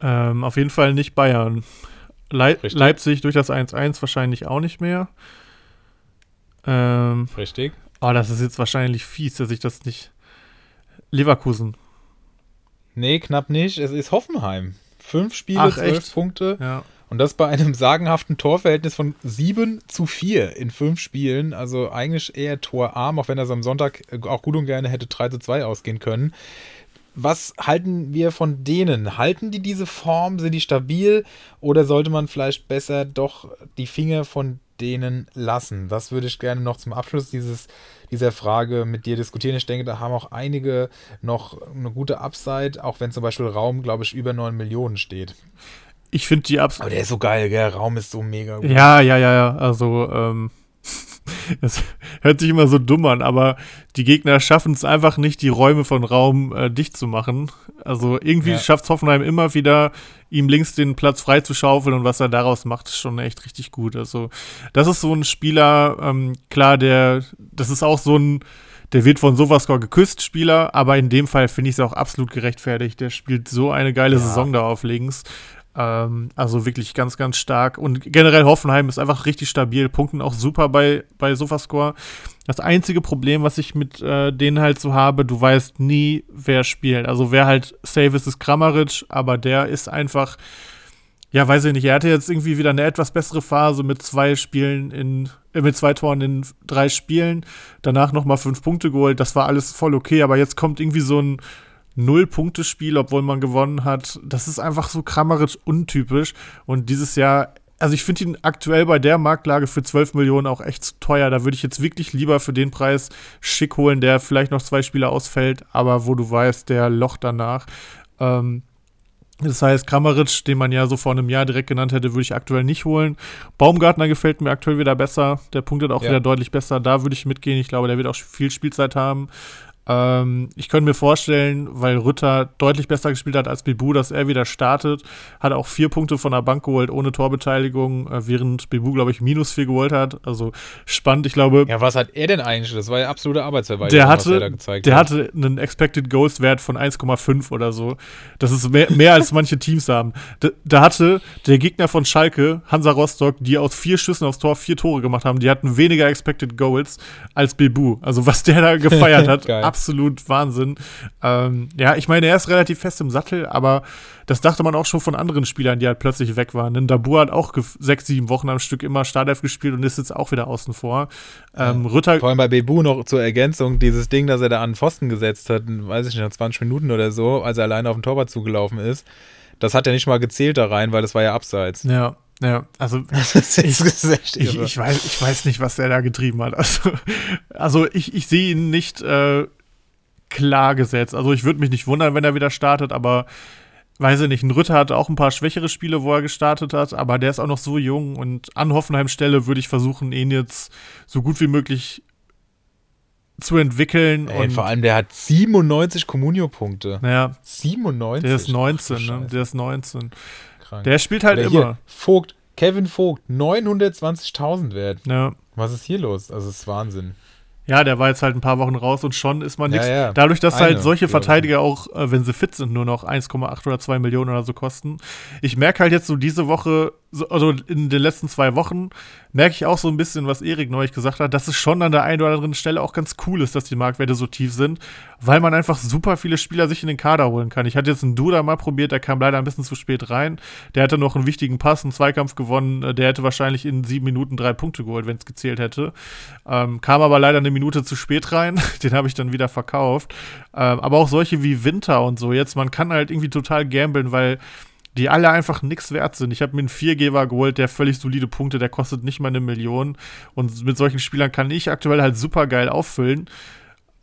Ähm, auf jeden Fall nicht Bayern. Leip Richtig. Leipzig durch das 1-1 wahrscheinlich auch nicht mehr. Ähm, Richtig. Oh, das ist jetzt wahrscheinlich fies, dass ich das nicht. Leverkusen. Nee, knapp nicht. Es ist Hoffenheim. Fünf Spiele, Ach, zwölf echt? Punkte. Ja. Und das bei einem sagenhaften Torverhältnis von 7 zu 4 in fünf Spielen. Also eigentlich eher torarm, auch wenn das am Sonntag auch gut und gerne hätte 3 zu 2 ausgehen können. Was halten wir von denen? Halten die diese Form? Sind die stabil? Oder sollte man vielleicht besser doch die Finger von denen lassen? Das würde ich gerne noch zum Abschluss dieses, dieser Frage mit dir diskutieren. Ich denke, da haben auch einige noch eine gute Upside, auch wenn zum Beispiel Raum, glaube ich, über 9 Millionen steht. Ich finde die Upside. Aber der ist so geil, gell? Raum ist so mega gut. Ja, ja, ja, ja. Also, ähm, das hört sich immer so dumm an, aber die Gegner schaffen es einfach nicht, die Räume von Raum äh, dicht zu machen. Also irgendwie ja. schafft es Hoffenheim immer wieder, ihm links den Platz frei zu schaufeln und was er daraus macht, ist schon echt richtig gut. Also das ist so ein Spieler, ähm, klar, der, das ist auch so ein, der wird von Sofascore geküsst, Spieler, aber in dem Fall finde ich es auch absolut gerechtfertigt. Der spielt so eine geile ja. Saison da auf links. Ähm, also wirklich ganz, ganz stark. Und generell Hoffenheim ist einfach richtig stabil, punkten auch super bei, bei Sofascore. Das einzige Problem, was ich mit äh, denen halt so habe, du weißt nie, wer spielt. Also wer halt safe ist, ist Kramaric, aber der ist einfach, ja, weiß ich nicht, er hatte jetzt irgendwie wieder eine etwas bessere Phase mit zwei Spielen in, äh, mit zwei Toren in drei Spielen, danach nochmal fünf Punkte geholt, das war alles voll okay, aber jetzt kommt irgendwie so ein Null-Punkte-Spiel, obwohl man gewonnen hat. Das ist einfach so krammerisch untypisch. Und dieses Jahr also ich finde ihn aktuell bei der Marktlage für 12 Millionen auch echt zu teuer. Da würde ich jetzt wirklich lieber für den Preis schick holen, der vielleicht noch zwei Spiele ausfällt, aber wo du weißt, der Loch danach. Ähm, das heißt, Kramaric, den man ja so vor einem Jahr direkt genannt hätte, würde ich aktuell nicht holen. Baumgartner gefällt mir aktuell wieder besser. Der punktet auch ja. wieder deutlich besser. Da würde ich mitgehen. Ich glaube, der wird auch viel Spielzeit haben. Ähm, ich könnte mir vorstellen, weil Rütter deutlich besser gespielt hat als Bibu, dass er wieder startet. Hat auch vier Punkte von der Bank geholt ohne Torbeteiligung, äh, während Bibu, glaube ich, minus vier geholt hat. Also spannend, ich glaube. Ja, was hat er denn eigentlich? Das war ja absolute Arbeitsverwaltung, der hatte, was er da gezeigt der hat. Der hatte einen Expected Goals Wert von 1,5 oder so. Das ist mehr, mehr als manche Teams haben. Da, da, hatte der Gegner von Schalke, Hansa Rostock, die aus vier Schüssen aufs Tor vier Tore gemacht haben, die hatten weniger Expected Goals als Bibu. Also was der da gefeiert hat, absolut Wahnsinn. Ähm, ja, ich meine, er ist relativ fest im Sattel, aber das dachte man auch schon von anderen Spielern, die halt plötzlich weg waren. Denn Dabur hat auch sechs, sieben Wochen am Stück immer Startelf gespielt und ist jetzt auch wieder außen vor. Ähm, ja. Rütter Vor allem bei Bebu noch zur Ergänzung, dieses Ding, das er da an den Pfosten gesetzt hat, weiß ich nicht, nach 20 Minuten oder so, als er alleine auf den Torwart zugelaufen ist. Das hat er nicht mal gezählt da rein, weil das war ja abseits. Ja, ja, also ich, ich, ich, weiß, ich weiß nicht, was der da getrieben hat. Also, also ich, ich sehe ihn nicht äh, klar gesetzt. Also ich würde mich nicht wundern, wenn er wieder startet, aber weiß ich nicht, ein Rütter hatte auch ein paar schwächere Spiele, wo er gestartet hat, aber der ist auch noch so jung und an Hoffenheims Stelle würde ich versuchen, ihn jetzt so gut wie möglich zu entwickeln. Ey, und vor allem, der hat 97 Communio-Punkte. Ja. 97. Der ist 19, ne? Der ist 19. Krank. Der spielt halt Oder immer. Vogt, Kevin Vogt, 920.000 wert. Ja. Was ist hier los? Also, das ist Wahnsinn. Ja, der war jetzt halt ein paar Wochen raus und schon ist man nichts. Ja, ja. Dadurch, dass Eine, halt solche Verteidiger auch, äh, wenn sie fit sind, nur noch 1,8 oder 2 Millionen oder so kosten. Ich merke halt jetzt so diese Woche, so, also in den letzten zwei Wochen, merke ich auch so ein bisschen, was Erik neulich gesagt hat, dass es schon an der einen oder anderen Stelle auch ganz cool ist, dass die Marktwerte so tief sind, weil man einfach super viele Spieler sich in den Kader holen kann. Ich hatte jetzt einen Duda mal probiert, der kam leider ein bisschen zu spät rein. Der hatte noch einen wichtigen Pass, einen Zweikampf gewonnen. Äh, der hätte wahrscheinlich in sieben Minuten drei Punkte geholt, wenn es gezählt hätte. Ähm, kam aber leider eine Minute zu spät rein. Den habe ich dann wieder verkauft. Ähm, aber auch solche wie Winter und so. Jetzt, man kann halt irgendwie total gambeln, weil die alle einfach nichts wert sind. Ich habe mir einen Viergeber geholt, der völlig solide Punkte, der kostet nicht mal eine Million. Und mit solchen Spielern kann ich aktuell halt super geil auffüllen.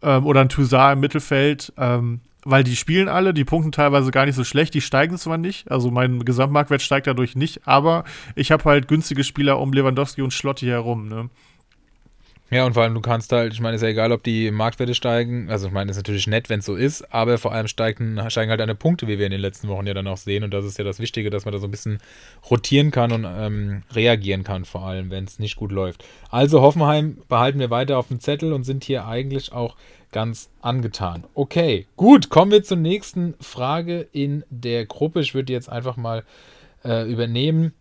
Ähm, oder ein Toussaint im Mittelfeld, ähm, weil die spielen alle, die punkten teilweise gar nicht so schlecht, die steigen zwar nicht, also mein Gesamtmarktwert steigt dadurch nicht, aber ich habe halt günstige Spieler um Lewandowski und Schlotti herum, ne? Ja, und vor allem, du kannst halt, ich meine, ist ja egal, ob die Marktwerte steigen. Also, ich meine, ist natürlich nett, wenn es so ist, aber vor allem steigen, steigen halt deine Punkte, wie wir in den letzten Wochen ja dann auch sehen. Und das ist ja das Wichtige, dass man da so ein bisschen rotieren kann und ähm, reagieren kann, vor allem, wenn es nicht gut läuft. Also, Hoffenheim behalten wir weiter auf dem Zettel und sind hier eigentlich auch ganz angetan. Okay, gut, kommen wir zur nächsten Frage in der Gruppe. Ich würde jetzt einfach mal äh, übernehmen.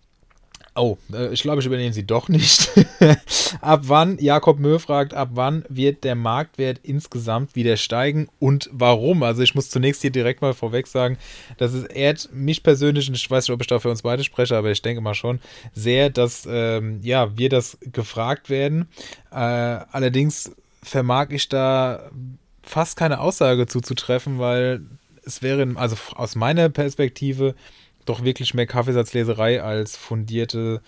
Oh, äh, ich glaube, ich übernehme sie doch nicht. ab wann, Jakob Möhr fragt, ab wann wird der Marktwert insgesamt wieder steigen und warum? Also ich muss zunächst hier direkt mal vorweg sagen, dass es ehrt mich persönlich, und ich weiß nicht, ob ich da für uns beide spreche, aber ich denke mal schon, sehr, dass ähm, ja, wir das gefragt werden. Äh, allerdings vermag ich da fast keine Aussage zuzutreffen, weil es wäre, also aus meiner Perspektive, doch wirklich mehr Kaffeesatzleserei als fundierte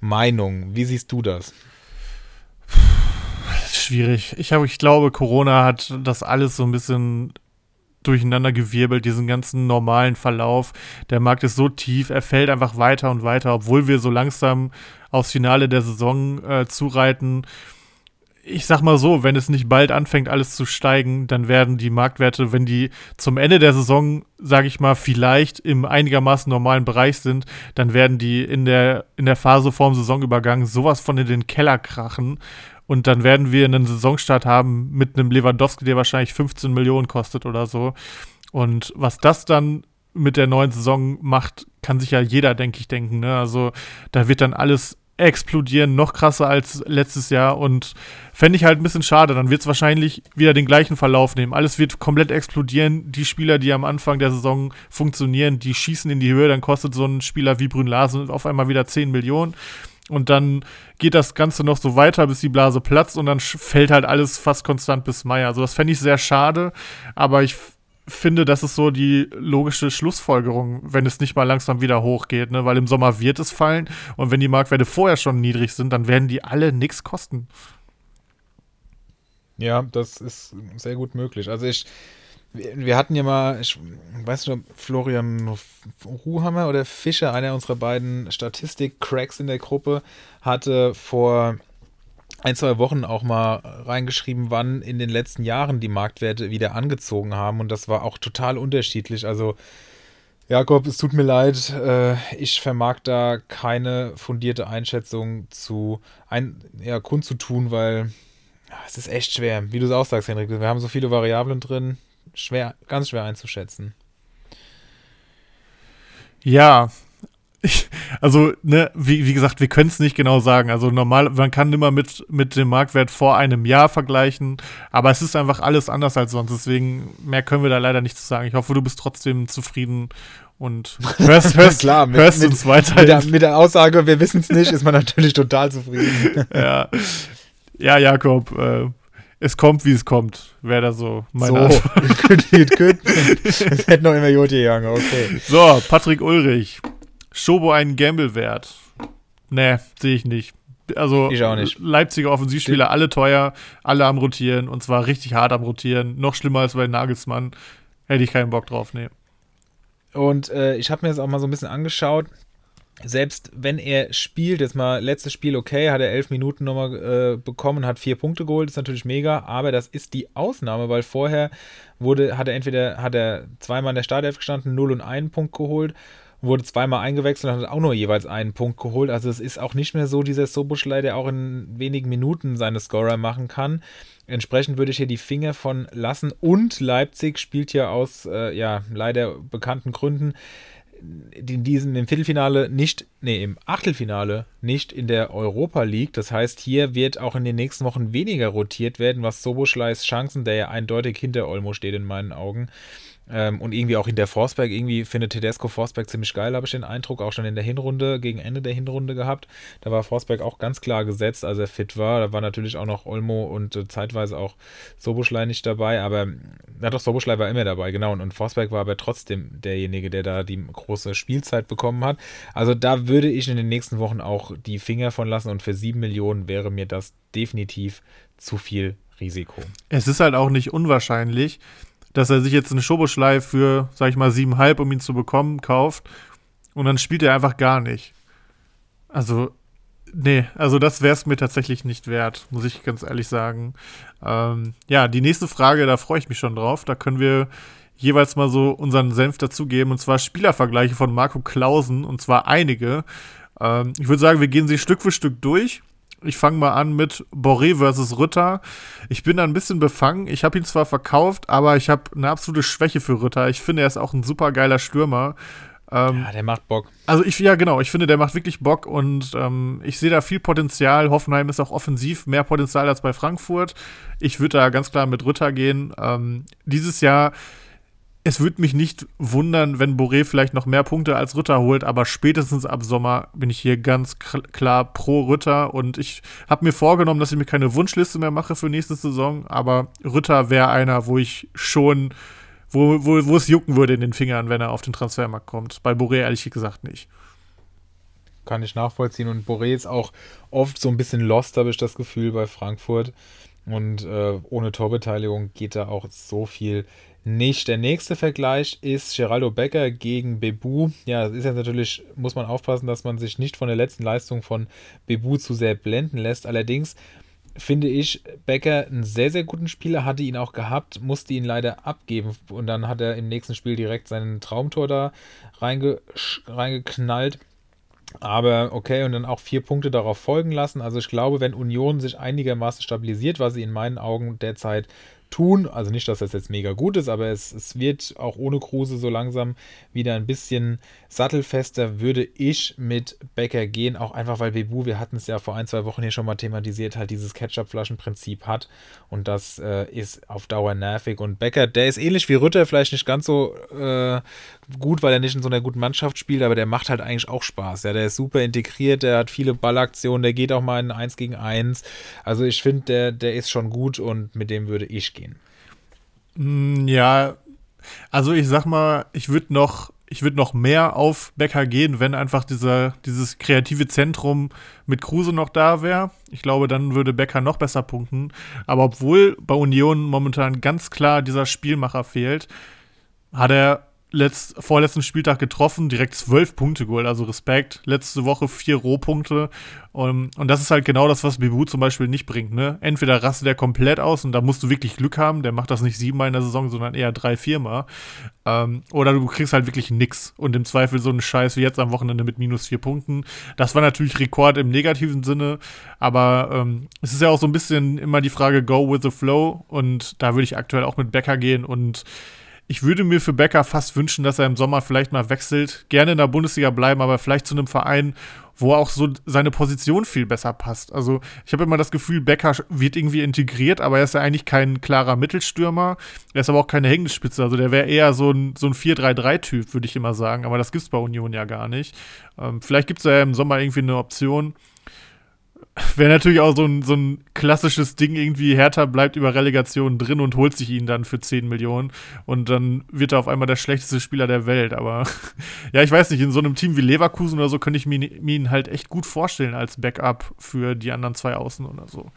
Meinung. Wie siehst du das? Schwierig. Ich, hab, ich glaube, Corona hat das alles so ein bisschen durcheinander gewirbelt, diesen ganzen normalen Verlauf. Der Markt ist so tief, er fällt einfach weiter und weiter, obwohl wir so langsam aufs Finale der Saison äh, zureiten ich sag mal so, wenn es nicht bald anfängt, alles zu steigen, dann werden die Marktwerte, wenn die zum Ende der Saison, sage ich mal, vielleicht im einigermaßen normalen Bereich sind, dann werden die in der, in der Phase vorm Saisonübergang sowas von in den Keller krachen. Und dann werden wir einen Saisonstart haben mit einem Lewandowski, der wahrscheinlich 15 Millionen kostet oder so. Und was das dann mit der neuen Saison macht, kann sich ja jeder, denke ich, denken. Ne? Also da wird dann alles explodieren, noch krasser als letztes Jahr und fände ich halt ein bisschen schade. Dann wird es wahrscheinlich wieder den gleichen Verlauf nehmen. Alles wird komplett explodieren. Die Spieler, die am Anfang der Saison funktionieren, die schießen in die Höhe, dann kostet so ein Spieler wie Brünn Larsen auf einmal wieder 10 Millionen. Und dann geht das Ganze noch so weiter, bis die Blase platzt und dann fällt halt alles fast konstant bis Mai. Also das fände ich sehr schade, aber ich finde, das ist so die logische Schlussfolgerung, wenn es nicht mal langsam wieder hochgeht, ne? Weil im Sommer wird es fallen und wenn die Marktwerte vorher schon niedrig sind, dann werden die alle nichts kosten. Ja, das ist sehr gut möglich. Also ich, wir hatten ja mal, ich weiß nicht, ob Florian Ruhammer oder Fischer, einer unserer beiden Statistik-Cracks in der Gruppe, hatte vor ein, zwei Wochen auch mal reingeschrieben, wann in den letzten Jahren die Marktwerte wieder angezogen haben. Und das war auch total unterschiedlich. Also, Jakob, es tut mir leid, äh, ich vermag da keine fundierte Einschätzung zu ein, ja, kundzutun, weil ja, es ist echt schwer. Wie du es auch sagst, Henrik, wir haben so viele Variablen drin. Schwer, ganz schwer einzuschätzen. Ja, ich, also, ne, wie, wie gesagt, wir können es nicht genau sagen. Also normal, man kann immer mit, mit dem Marktwert vor einem Jahr vergleichen, aber es ist einfach alles anders als sonst. Deswegen mehr können wir da leider nicht zu sagen. Ich hoffe, du bist trotzdem zufrieden und hörst, hörst, Klar, mit, hörst mit, uns weiter. Mit der, mit der Aussage, wir wissen es nicht, ist man natürlich total zufrieden. ja. ja, Jakob, äh, es kommt, wie es kommt. Wäre da so meine So, gut, gut, gut. Es hätte noch immer gut gegangen, okay. So, Patrick Ulrich. Schobo einen Gamble wert? Nee, sehe ich nicht. Also ich nicht. Leipziger Offensivspieler, alle teuer, alle am Rotieren und zwar richtig hart am Rotieren. Noch schlimmer als bei Nagelsmann. Hätte ich keinen Bock drauf, nee. Und äh, ich habe mir das auch mal so ein bisschen angeschaut. Selbst wenn er spielt, jetzt mal letztes Spiel okay, hat er elf Minuten nochmal äh, bekommen, hat vier Punkte geholt, ist natürlich mega, aber das ist die Ausnahme, weil vorher wurde, hat er entweder hat er zweimal in der Startelf gestanden, 0 und einen Punkt geholt wurde zweimal eingewechselt und hat auch nur jeweils einen Punkt geholt. Also es ist auch nicht mehr so dieser Soboschlei, der auch in wenigen Minuten seine Scorer machen kann. Entsprechend würde ich hier die Finger von lassen. Und Leipzig spielt ja aus, äh, ja, leider bekannten Gründen in diesem im Viertelfinale nicht, nee, im Achtelfinale nicht in der Europa League. Das heißt, hier wird auch in den nächsten Wochen weniger rotiert werden, was Soboschleis Chancen, der ja eindeutig hinter Olmo steht in meinen Augen, ähm, und irgendwie auch in der Forsberg, irgendwie findet Tedesco Forsberg ziemlich geil, habe ich den Eindruck, auch schon in der Hinrunde, gegen Ende der Hinrunde gehabt. Da war Forsberg auch ganz klar gesetzt, als er fit war. Da war natürlich auch noch Olmo und äh, zeitweise auch Soboschlei nicht dabei, aber na doch, Soboschlei war immer dabei, genau. Und, und Forsberg war aber trotzdem derjenige, der da die große Spielzeit bekommen hat. Also da würde ich in den nächsten Wochen auch die Finger von lassen und für sieben Millionen wäre mir das definitiv zu viel Risiko. Es ist halt auch nicht unwahrscheinlich, dass er sich jetzt eine Schoboschlei für, sag ich mal, siebenhalb, um ihn zu bekommen, kauft und dann spielt er einfach gar nicht. Also, nee, also das wäre es mir tatsächlich nicht wert, muss ich ganz ehrlich sagen. Ähm, ja, die nächste Frage, da freue ich mich schon drauf. Da können wir jeweils mal so unseren Senf dazugeben, und zwar Spielervergleiche von Marco Klausen, und zwar einige. Ähm, ich würde sagen, wir gehen sie Stück für Stück durch. Ich fange mal an mit Boré versus Rütter. Ich bin da ein bisschen befangen. Ich habe ihn zwar verkauft, aber ich habe eine absolute Schwäche für Rütter. Ich finde, er ist auch ein super geiler Stürmer. Ähm, ja, der macht Bock. Also ich, ja genau, ich finde, der macht wirklich Bock und ähm, ich sehe da viel Potenzial. Hoffenheim ist auch offensiv mehr Potenzial als bei Frankfurt. Ich würde da ganz klar mit Rütter gehen. Ähm, dieses Jahr es würde mich nicht wundern, wenn Boré vielleicht noch mehr Punkte als Ritter holt, aber spätestens ab Sommer bin ich hier ganz klar pro Ritter und ich habe mir vorgenommen, dass ich mir keine Wunschliste mehr mache für nächste Saison, aber Ritter wäre einer, wo ich schon, wo, wo, wo es jucken würde in den Fingern, wenn er auf den Transfermarkt kommt. Bei Boré ehrlich gesagt nicht. Kann ich nachvollziehen und Boré ist auch oft so ein bisschen lost, habe ich das Gefühl, bei Frankfurt. Und äh, ohne Torbeteiligung geht da auch so viel nicht. Der nächste Vergleich ist Geraldo Becker gegen Bebu. Ja, das ist jetzt natürlich, muss man aufpassen, dass man sich nicht von der letzten Leistung von Bebu zu sehr blenden lässt. Allerdings finde ich Becker einen sehr, sehr guten Spieler, hatte ihn auch gehabt, musste ihn leider abgeben und dann hat er im nächsten Spiel direkt seinen Traumtor da reinge reingeknallt. Aber okay, und dann auch vier Punkte darauf folgen lassen. Also ich glaube, wenn Union sich einigermaßen stabilisiert, was sie in meinen Augen derzeit tun. Also nicht, dass das jetzt mega gut ist, aber es, es wird auch ohne Kruse so langsam wieder ein bisschen sattelfester. Würde ich mit Becker gehen, auch einfach weil Bebu, wir hatten es ja vor ein, zwei Wochen hier schon mal thematisiert, halt dieses Ketchup-Flaschen-Prinzip hat und das äh, ist auf Dauer nervig. Und Becker, der ist ähnlich wie Rütter, vielleicht nicht ganz so äh, gut, weil er nicht in so einer guten Mannschaft spielt, aber der macht halt eigentlich auch Spaß. Ja, der ist super integriert, der hat viele Ballaktionen, der geht auch mal in 1 gegen 1. Also ich finde, der, der ist schon gut und mit dem würde ich gehen. Mm, ja, Also ich sag mal, ich würde noch, ich würde noch mehr auf Becker gehen, wenn einfach dieser, dieses kreative Zentrum mit Kruse noch da wäre. Ich glaube, dann würde Becker noch besser punkten. Aber obwohl bei Union momentan ganz klar dieser Spielmacher fehlt, hat er letzt, vorletzten Spieltag getroffen, direkt zwölf Punkte geholt, also Respekt. Letzte Woche vier Rohpunkte. Und, und das ist halt genau das, was Bibu zum Beispiel nicht bringt. Ne? Entweder rastet er komplett aus und da musst du wirklich Glück haben, der macht das nicht siebenmal in der Saison, sondern eher drei, viermal. Ähm, oder du kriegst halt wirklich nix und im Zweifel so einen Scheiß wie jetzt am Wochenende mit minus vier Punkten. Das war natürlich Rekord im negativen Sinne, aber ähm, es ist ja auch so ein bisschen immer die Frage, go with the flow und da würde ich aktuell auch mit Becker gehen und ich würde mir für Becker fast wünschen, dass er im Sommer vielleicht mal wechselt. Gerne in der Bundesliga bleiben, aber vielleicht zu einem Verein, wo auch so seine Position viel besser passt. Also ich habe immer das Gefühl, Becker wird irgendwie integriert, aber er ist ja eigentlich kein klarer Mittelstürmer. Er ist aber auch keine hängende Spitze. Also der wäre eher so ein, so ein 4-3-3-Typ, würde ich immer sagen. Aber das gibt es bei Union ja gar nicht. Ähm, vielleicht gibt es ja im Sommer irgendwie eine Option. Wäre natürlich auch so ein, so ein klassisches Ding, irgendwie Hertha bleibt über Relegation drin und holt sich ihn dann für 10 Millionen und dann wird er auf einmal der schlechteste Spieler der Welt. Aber ja, ich weiß nicht, in so einem Team wie Leverkusen oder so könnte ich mir, mir ihn halt echt gut vorstellen als Backup für die anderen zwei Außen oder so.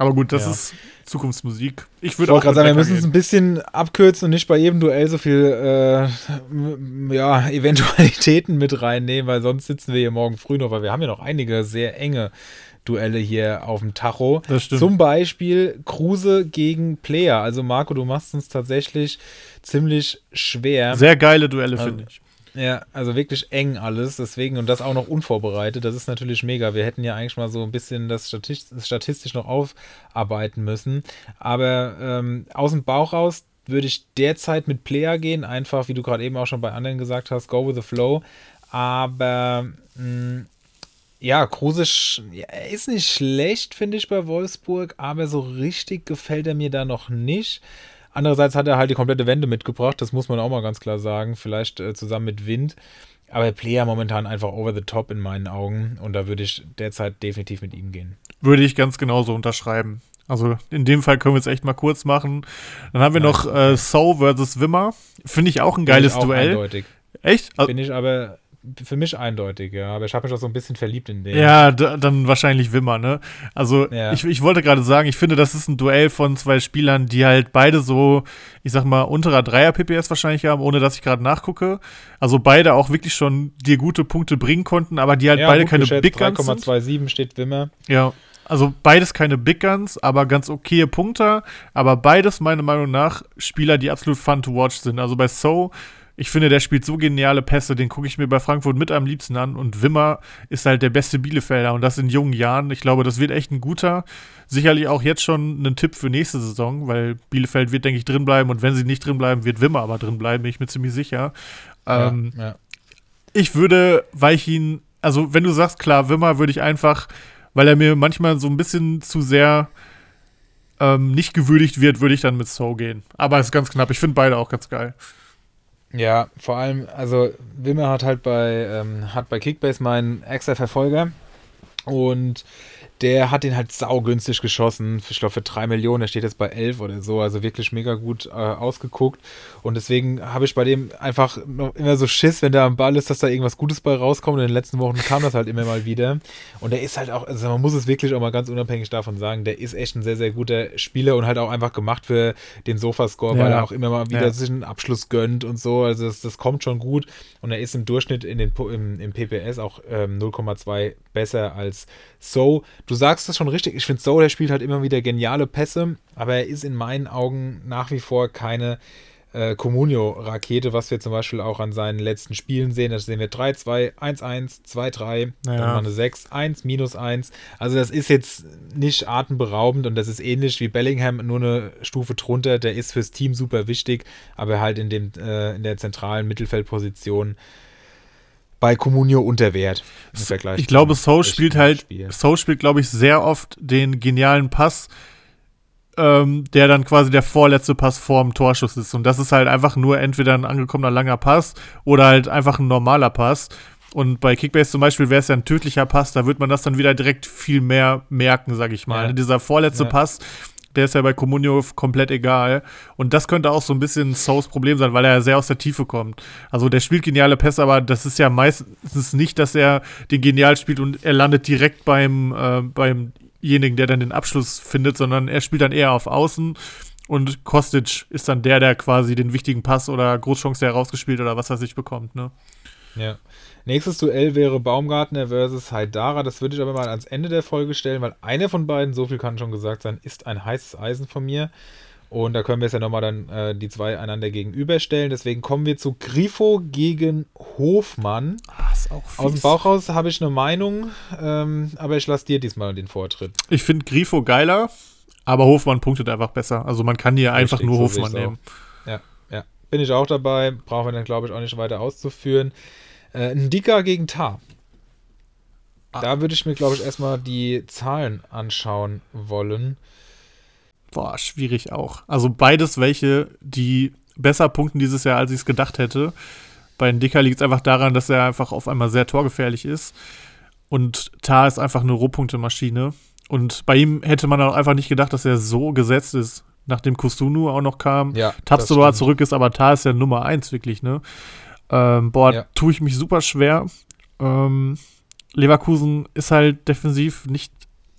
Aber gut, das ja. ist Zukunftsmusik. Ich würde auch gerade sagen, wir müssen es ein bisschen abkürzen und nicht bei jedem Duell so viel äh, ja, Eventualitäten mit reinnehmen, weil sonst sitzen wir hier morgen früh noch, weil wir haben ja noch einige sehr enge Duelle hier auf dem Tacho. Das stimmt. Zum Beispiel Kruse gegen Player. Also Marco, du machst uns tatsächlich ziemlich schwer. Sehr geile Duelle, also, finde ich. Ja, also wirklich eng alles, deswegen und das auch noch unvorbereitet, das ist natürlich mega. Wir hätten ja eigentlich mal so ein bisschen das statistisch noch aufarbeiten müssen, aber ähm, aus dem Bauch raus würde ich derzeit mit Player gehen, einfach wie du gerade eben auch schon bei anderen gesagt hast, go with the flow, aber mh, mm, ja, Kruse ist nicht schlecht, finde ich, bei Wolfsburg, aber so richtig gefällt er mir da noch nicht. Andererseits hat er halt die komplette Wende mitgebracht, das muss man auch mal ganz klar sagen, vielleicht äh, zusammen mit Wind. Aber Player momentan einfach over the top in meinen Augen und da würde ich derzeit definitiv mit ihm gehen. Würde ich ganz genauso unterschreiben. Also in dem Fall können wir es echt mal kurz machen. Dann haben wir Nein. noch äh, So versus Wimmer. Finde ich auch ein geiles Duell. Eindeutig. Echt? Bin ich aber für mich eindeutig, ja. Aber ich habe mich auch so ein bisschen verliebt in den. Ja, dann wahrscheinlich Wimmer, ne? Also, ja. ich, ich wollte gerade sagen, ich finde, das ist ein Duell von zwei Spielern, die halt beide so, ich sag mal, unterer Dreier-PPS wahrscheinlich haben, ohne dass ich gerade nachgucke. Also beide auch wirklich schon dir gute Punkte bringen konnten, aber die halt ja, beide keine Big Guns 3,27 steht Wimmer. Ja. Also beides keine Big Guns, aber ganz okaye Punkte. Aber beides, meiner Meinung nach, Spieler, die absolut fun to watch sind. Also bei So ich finde, der spielt so geniale Pässe, den gucke ich mir bei Frankfurt mit am liebsten an. Und Wimmer ist halt der beste Bielefelder und das in jungen Jahren. Ich glaube, das wird echt ein guter. Sicherlich auch jetzt schon ein Tipp für nächste Saison, weil Bielefeld wird, denke ich, drin bleiben. Und wenn sie nicht drin bleiben, wird Wimmer aber drin bleiben, bin ich mir ziemlich sicher. Ähm, ja, ja. Ich würde, weil ich ihn, also wenn du sagst, klar, Wimmer würde ich einfach, weil er mir manchmal so ein bisschen zu sehr ähm, nicht gewürdigt wird, würde ich dann mit So gehen. Aber es ist ganz knapp. Ich finde beide auch ganz geil. Ja, vor allem, also Wimmer hat halt bei, ähm, hat bei Kickbase meinen extra Verfolger und der hat den halt saugünstig geschossen. Ich glaube, für 3 Millionen, der steht jetzt bei 11 oder so. Also wirklich mega gut äh, ausgeguckt. Und deswegen habe ich bei dem einfach noch immer so Schiss, wenn der am Ball ist, dass da irgendwas Gutes bei rauskommt. Und in den letzten Wochen kam das halt immer mal wieder. Und der ist halt auch, also man muss es wirklich auch mal ganz unabhängig davon sagen, der ist echt ein sehr, sehr guter Spieler und halt auch einfach gemacht für den Sofascore, ja. weil er auch immer mal wieder ja. sich einen Abschluss gönnt und so. Also das, das kommt schon gut. Und er ist im Durchschnitt in den, im, im PPS auch ähm, 0,2 besser als So. Du sagst das schon richtig. Ich finde, So, der spielt halt immer wieder geniale Pässe, aber er ist in meinen Augen nach wie vor keine äh, Comunio-Rakete, was wir zum Beispiel auch an seinen letzten Spielen sehen. Da sehen wir 3-2, 1-1, 2-3, dann mal eine 6, 1, minus 1. Also das ist jetzt nicht atemberaubend und das ist ähnlich wie Bellingham, nur eine Stufe drunter. Der ist fürs Team super wichtig, aber halt in, dem, äh, in der zentralen Mittelfeldposition bei Comunio unter Wert. Ich glaube, So spielt halt, So spielt, glaube ich, sehr oft den genialen Pass, ähm, der dann quasi der vorletzte Pass vorm Torschuss ist. Und das ist halt einfach nur entweder ein angekommener langer Pass oder halt einfach ein normaler Pass. Und bei Kickbase zum Beispiel wäre es ja ein tödlicher Pass, da wird man das dann wieder direkt viel mehr merken, sag ich mal. Ja. Dieser vorletzte ja. Pass der ist ja bei Comunio komplett egal. Und das könnte auch so ein bisschen Souls Problem sein, weil er sehr aus der Tiefe kommt. Also der spielt geniale Pässe, aber das ist ja meistens nicht, dass er den genial spielt und er landet direkt beim, äh, beimjenigen, der dann den Abschluss findet, sondern er spielt dann eher auf Außen und Kostic ist dann der, der quasi den wichtigen Pass oder Großchance herausgespielt oder was weiß ich bekommt, ne? Ja. Nächstes Duell wäre Baumgartner versus Haidara. Das würde ich aber mal ans Ende der Folge stellen, weil einer von beiden, so viel kann schon gesagt sein, ist ein heißes Eisen von mir. Und da können wir es ja nochmal dann äh, die zwei einander gegenüberstellen. Deswegen kommen wir zu Grifo gegen Hofmann. Ah, ist auch fies. Aus dem Bauch raus habe ich eine Meinung, ähm, aber ich lasse dir diesmal den Vortritt. Ich finde Grifo geiler, aber Hofmann punktet einfach besser. Also man kann hier einfach Richtig, nur so Hofmann nehmen. Ja, ja. Bin ich auch dabei. Brauchen wir dann, glaube ich, auch nicht weiter auszuführen. Äh, ein Dicker gegen Tar. Ah. Da würde ich mir, glaube ich, erstmal die Zahlen anschauen wollen. Boah, schwierig auch. Also beides welche, die besser punkten dieses Jahr, als ich es gedacht hätte. Bei Dicker liegt es einfach daran, dass er einfach auf einmal sehr torgefährlich ist. Und Tar ist einfach eine Rohpunktemaschine. Und bei ihm hätte man auch einfach nicht gedacht, dass er so gesetzt ist, nachdem Kusunu auch noch kam. Ja, stimmt. zurück ist, aber Tar ist ja Nummer eins wirklich, ne? Ähm, boah, Ja. tue ich mich super schwer. Ähm, Leverkusen ist halt defensiv nicht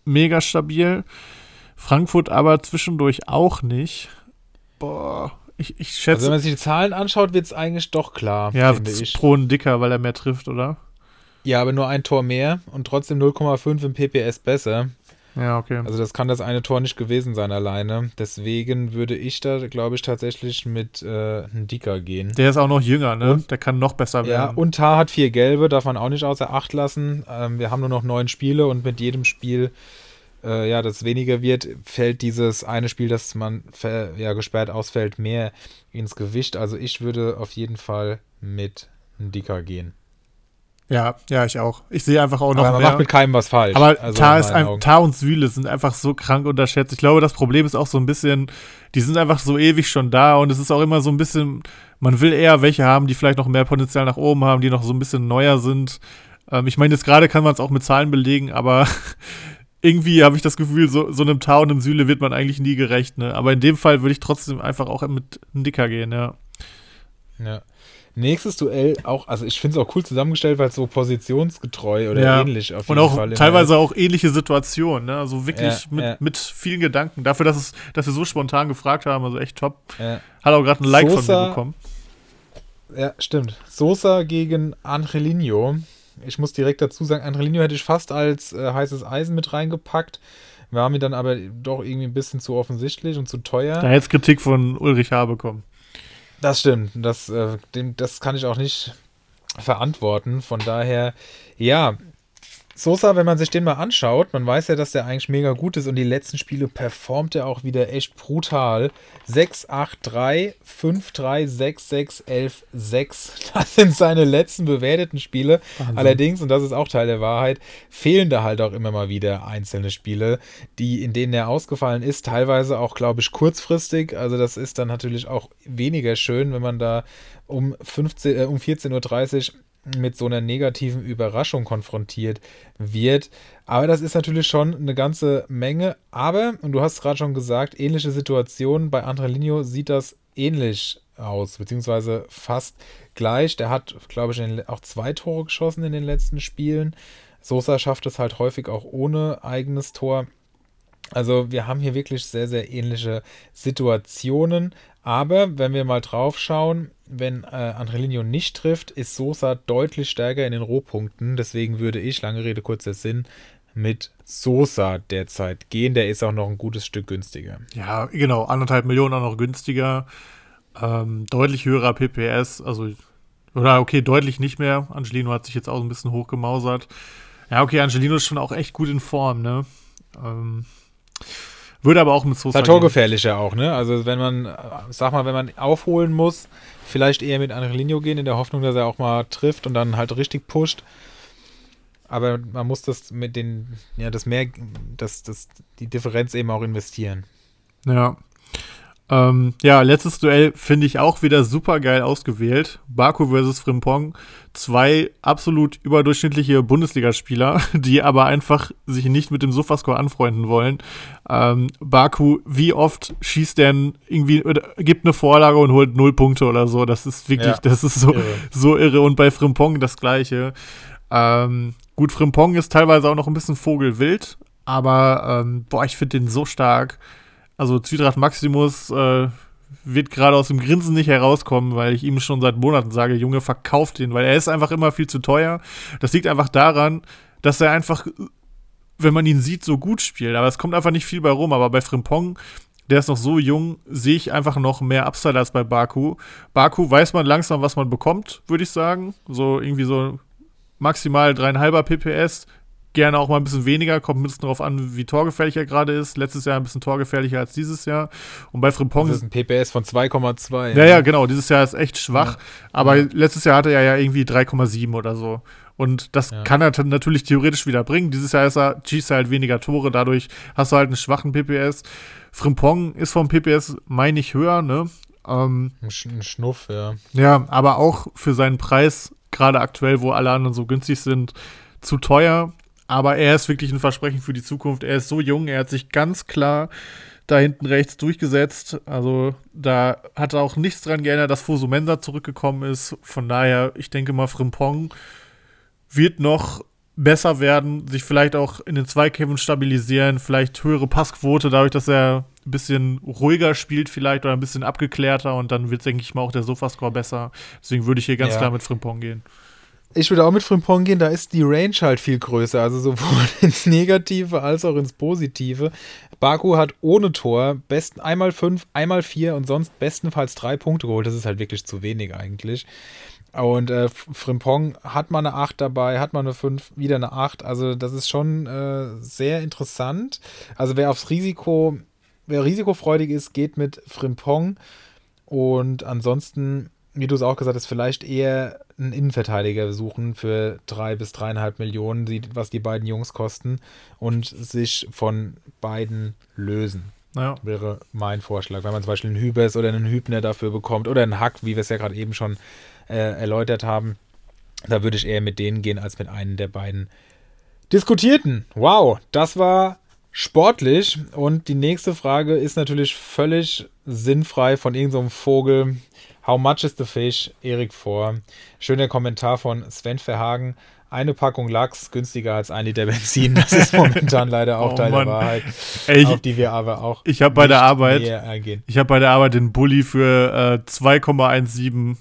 mega stabil. Frankfurt aber zwischendurch auch nicht. Boah, ich, ich Also, schätze. wenn man sich die Zahlen anschaut, wird es eigentlich doch klar, ja, pro ein dicker, weil er mehr trifft, oder? Ja, aber nur ein Tor mehr und trotzdem 0,5 im PPS besser. Ja, okay. Also das kann das eine Tor nicht gewesen sein alleine. Deswegen würde ich da, glaube ich, tatsächlich mit äh, Dicker gehen. der ist auch noch jünger, ne? Und? Der kann noch besser Ja, werden. und Tar hat vier Gelbe, darf man auch nicht außer Acht lassen. Ähm, wir haben nur noch neun Spiele und mit jedem Spiel, äh, ja, das weniger wird, fällt dieses eine Spiel, das man ja, gesperrt ausfällt, mehr ins Gewicht. Also ich würde auf jeden Fall mit Dicker gehen. Ja, ja, ich auch. Ich sehe einfach auch noch Aber man mehr. macht mit keinem was falsch. Aber Also Tar, ist ein. Tar und Süle sind einfach so krank unterschätzt. Ich glaube, das Problem ist auch so ein bisschen, die sind einfach so ewig schon da und es ist auch immer so ein bisschen, man will eher welche haben, die vielleicht noch mehr Potenzial nach oben haben, die noch so ein bisschen neuer sind. Ähm, ich meine, jetzt gerade kann man es auch mit Zahlen belegen, aber irgendwie habe ich das Gefühl, so, so einem Tar und einem Süle wird man eigentlich nie gerecht. Ne? Aber in dem Fall würde ich trotzdem einfach auch mit einem Dicker gehen, ja. Ja. Nächstes Duell auch, also ich finde es auch cool zusammengestellt, weil es so positionsgetreu oder Ja. ähnlich auf Und jeden auch Fall teilweise auch ähnliche Situationen, ne? Also wirklich Ja, mit, ja. mit vielen Gedanken. Dafür, dass, es, dass wir so spontan gefragt haben, also echt top. Hat auch gerade ein Like von Sosa- mir bekommen. Ja, stimmt. Sosa gegen Angelino. Ich muss direkt dazu sagen, Angelino hätte ich fast als äh, heißes Eisen mit reingepackt. War mir dann aber doch irgendwie ein bisschen zu offensichtlich und zu teuer. Da hätte Kritik von Ulrich H. bekommen. Das stimmt. Das, äh, dem, das kann ich auch nicht verantworten. Von daher, ja. Sosa, wenn man sich den mal anschaut, man weiß ja, dass der eigentlich mega gut ist und die letzten Spiele performt er auch wieder echt brutal. 6, 8, 3, 5, 3, 6, 6, 11, 6. Das sind seine letzten bewerteten Spiele. Wahnsinn. Allerdings, und das ist auch Teil der Wahrheit, fehlen da halt auch immer mal wieder einzelne Spiele, die, in denen er ausgefallen ist, teilweise auch, glaube ich, kurzfristig. Also das ist dann natürlich auch weniger schön, wenn man da um, 15, äh, um 14.30 Uhr mit so einer negativen Überraschung konfrontiert wird. Aber das ist natürlich schon eine ganze Menge. Aber, und du hast gerade schon gesagt, ähnliche Situationen. Bei Angelino sieht das ähnlich aus, beziehungsweise fast gleich. Der hat, glaube ich, auch zwei Tore geschossen in den letzten Spielen. Sosa schafft es halt häufig auch ohne eigenes Tor. Also wir haben hier wirklich sehr, sehr ähnliche Situationen. Aber wenn wir mal drauf schauen, wenn äh, Angelino nicht trifft, ist Sosa deutlich stärker in den Rohpunkten. Deswegen würde ich, lange Rede, kurzer Sinn, mit Sosa derzeit gehen. Der ist auch noch ein gutes Stück günstiger. Ja, genau. Anderthalb Millionen auch noch günstiger. Ähm, deutlich höherer PPS. Also, oder okay, deutlich nicht mehr. Angelino hat sich jetzt auch ein bisschen hochgemausert. Ja, okay, Angelino ist schon auch echt gut in Form, ne? Ähm, würde aber auch mit Sosa Ist halt torgefährlicher auch, ne? Also wenn man, sag mal, wenn man aufholen muss, vielleicht eher mit Angelino gehen, in der Hoffnung, dass er auch mal trifft und dann halt richtig pusht. Aber man muss das mit den, ja, das mehr, das, das, die Differenz eben auch investieren. Ja. Ähm, ja, letztes Duell finde ich auch wieder super geil ausgewählt. Baku versus Frimpong. Zwei absolut überdurchschnittliche Bundesligaspieler, die aber einfach sich nicht mit dem Sofascore anfreunden wollen. Ähm, Baku, wie oft schießt der irgendwie, gibt eine Vorlage und holt null Punkte oder so. Das ist wirklich, ja, das ist so irre. so irre. Und bei Frimpong das gleiche. Ähm, gut, Frimpong ist teilweise auch noch ein bisschen vogelwild, aber ähm, boah, ich finde den so stark. Also Zwietracht Maximus äh, wird gerade aus dem Grinsen nicht herauskommen, weil ich ihm schon seit Monaten sage, Junge, verkauft ihn, weil er ist einfach immer viel zu teuer. Das liegt einfach daran, dass er einfach, wenn man ihn sieht, so gut spielt. Aber es kommt einfach nicht viel bei rum. Aber bei Frimpong, der ist noch so jung, sehe ich einfach noch mehr Upside als bei Baku. Baku weiß man langsam, was man bekommt, würde ich sagen. So irgendwie so maximal dreieinhalber PPS, gerne auch mal ein bisschen weniger, kommt ein bisschen darauf an, wie torgefährlich er gerade ist. Letztes Jahr ein bisschen torgefährlicher als dieses Jahr. Und bei Frimpong. Das ist ein PPS von 2,2. Ja, ja, genau. Dieses Jahr ist echt schwach. Ja. Aber ja. letztes Jahr hatte er ja irgendwie 3,7 oder so. Und das ja. kann er natürlich theoretisch wieder bringen. Dieses Jahr ist er, schießt er halt weniger Tore, dadurch hast du halt einen schwachen PPS. Frimpong ist vom PPS, meine ich, höher, ne? Ähm, ein Schnuff, ja. Ja, aber auch für seinen Preis, gerade aktuell, wo alle anderen so günstig sind, zu teuer. Aber er ist wirklich ein Versprechen für die Zukunft. Er ist so jung, er hat sich ganz klar da hinten rechts durchgesetzt. Also da hat er auch nichts dran geändert, dass Fosumensa zurückgekommen ist. Von daher, ich denke mal, Frimpong wird noch besser werden, sich vielleicht auch in den Zweikämpfen stabilisieren, vielleicht höhere Passquote, dadurch, dass er ein bisschen ruhiger spielt vielleicht oder ein bisschen abgeklärter und dann wird, denke ich mal, auch der Sofascore besser. Deswegen würde ich hier ganz ja. klar mit Frimpong gehen. Ich würde auch mit Frimpong gehen, da ist die Range halt viel größer, also sowohl ins Negative als auch ins Positive. Baku hat ohne Tor besten einmal fünf, einmal vier und sonst bestenfalls drei Punkte geholt. Das ist halt wirklich zu wenig eigentlich. Und äh, Frimpong hat mal eine 8 dabei, hat mal eine 5, wieder eine 8. Also das ist schon äh, sehr interessant. Also wer aufs Risiko, wer risikofreudig ist, geht mit Frimpong. Und ansonsten wie du es auch gesagt hast, vielleicht eher einen Innenverteidiger suchen für drei bis dreieinhalb Millionen, was die beiden Jungs kosten, und sich von beiden lösen. Ja. Wäre mein Vorschlag. Wenn man zum Beispiel einen Hübers oder einen Hübner dafür bekommt oder einen Hack, wie wir es ja gerade eben schon äh, erläutert haben, da würde ich eher mit denen gehen als mit einem der beiden diskutierten. Wow, das war sportlich. Und die nächste Frage ist natürlich völlig sinnfrei von irgendeinem so Vogel, How much is the fish? Erik vor. Schöner Kommentar von Sven Verhagen. Eine Packung Lachs günstiger als ein Liter Benzin. Das ist momentan leider auch oh, Teil Mann. der Wahrheit, Ey, auf die wir aber auch ich habe bei der Arbeit ich habe bei der Arbeit den Bulli für äh, 2,17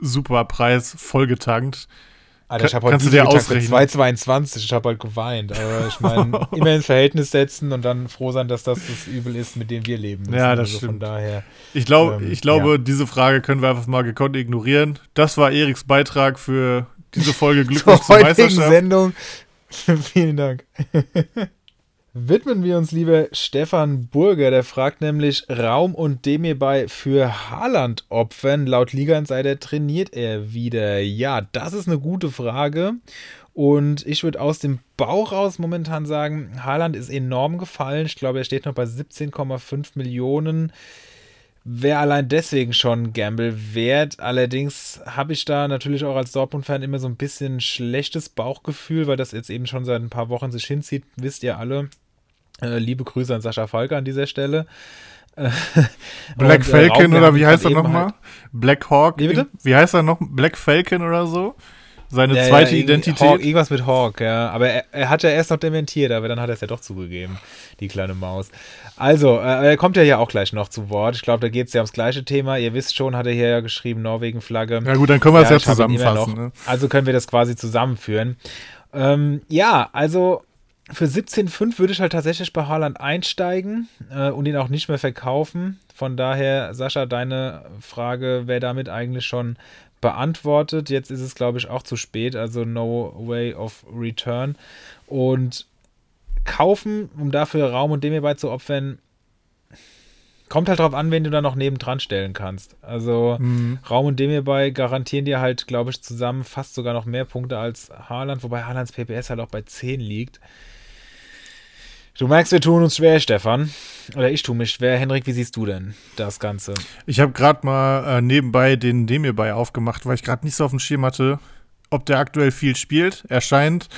Superpreis vollgetankt. Alter, ich habe heute dir ausrechnen? 2,22. Ich habe halt geweint. Aber ich meine, immer ins Verhältnis setzen und dann froh sein, dass das das Übel ist, mit dem wir leben müssen. Ja, das also stimmt. Von daher. Ich, glaub, ähm, ich glaube, ja. diese Frage können wir einfach mal gekonnt ignorieren. Das war Eriks Beitrag für diese Folge Glückwunsch zur, zur Meisterschaft. Sendung. Vielen Dank. Widmen wir uns lieber Stefan Burger, der fragt nämlich Raum und Demirbay für Haaland opfern. Laut Liga Insider trainiert er wieder. Ja, das ist eine gute Frage. Und ich würde aus dem Bauch raus momentan sagen, Haaland ist enorm gefallen. Ich glaube, er steht noch bei 17,5 Millionen. Wäre allein deswegen schon Gamble wert. Allerdings habe ich da natürlich auch als Dortmund-Fan immer so ein bisschen schlechtes Bauchgefühl, weil das jetzt eben schon seit ein paar Wochen sich hinzieht, wisst ihr alle. Äh, liebe Grüße an Sascha Falke an dieser Stelle. Black und, äh, Falcon äh, oder wie heißt er nochmal? Halt Black Hawk? Wie bitte? Wie heißt er noch? Black Falcon oder so? Seine ja, zweite ja, Identität. Hawk, irgendwas mit Hawk, ja. Aber er, er, hat ja erst noch dementiert, aber dann hat er es ja doch zugegeben, die kleine Maus. Also, äh, er kommt ja hier auch gleich noch zu Wort. Ich glaube, da geht es ja ums gleiche Thema. Ihr wisst schon, hat er hier ja geschrieben, Norwegen-Flagge. Ja gut, dann können wir es ja, ja zusammenfassen. Ne? Also können wir das quasi zusammenführen. Ähm, ja, also für 17,5 würde ich halt tatsächlich bei Haaland einsteigen äh, und ihn auch nicht mehr verkaufen. Von daher, Sascha, deine Frage wäre damit eigentlich schon beantwortet. Jetzt ist es, glaube ich, auch zu spät, also no way of return. Und kaufen, um dafür Raum und dem hierbei zu opfern, kommt halt drauf an, wen du da noch nebendran stellen kannst. Also mhm. Raum und dem hierbei garantieren dir halt, glaube ich, zusammen fast sogar noch mehr Punkte als Haaland, wobei Haalands PPS halt auch bei 10 liegt. Du merkst, wir tun uns schwer, Stefan. Oder ich tue mich schwer. Henrik, wie siehst du denn das Ganze? Ich habe gerade mal äh, nebenbei den Demir bei aufgemacht, weil ich gerade nicht so auf dem Schirm hatte, ob der aktuell viel spielt. Er scheint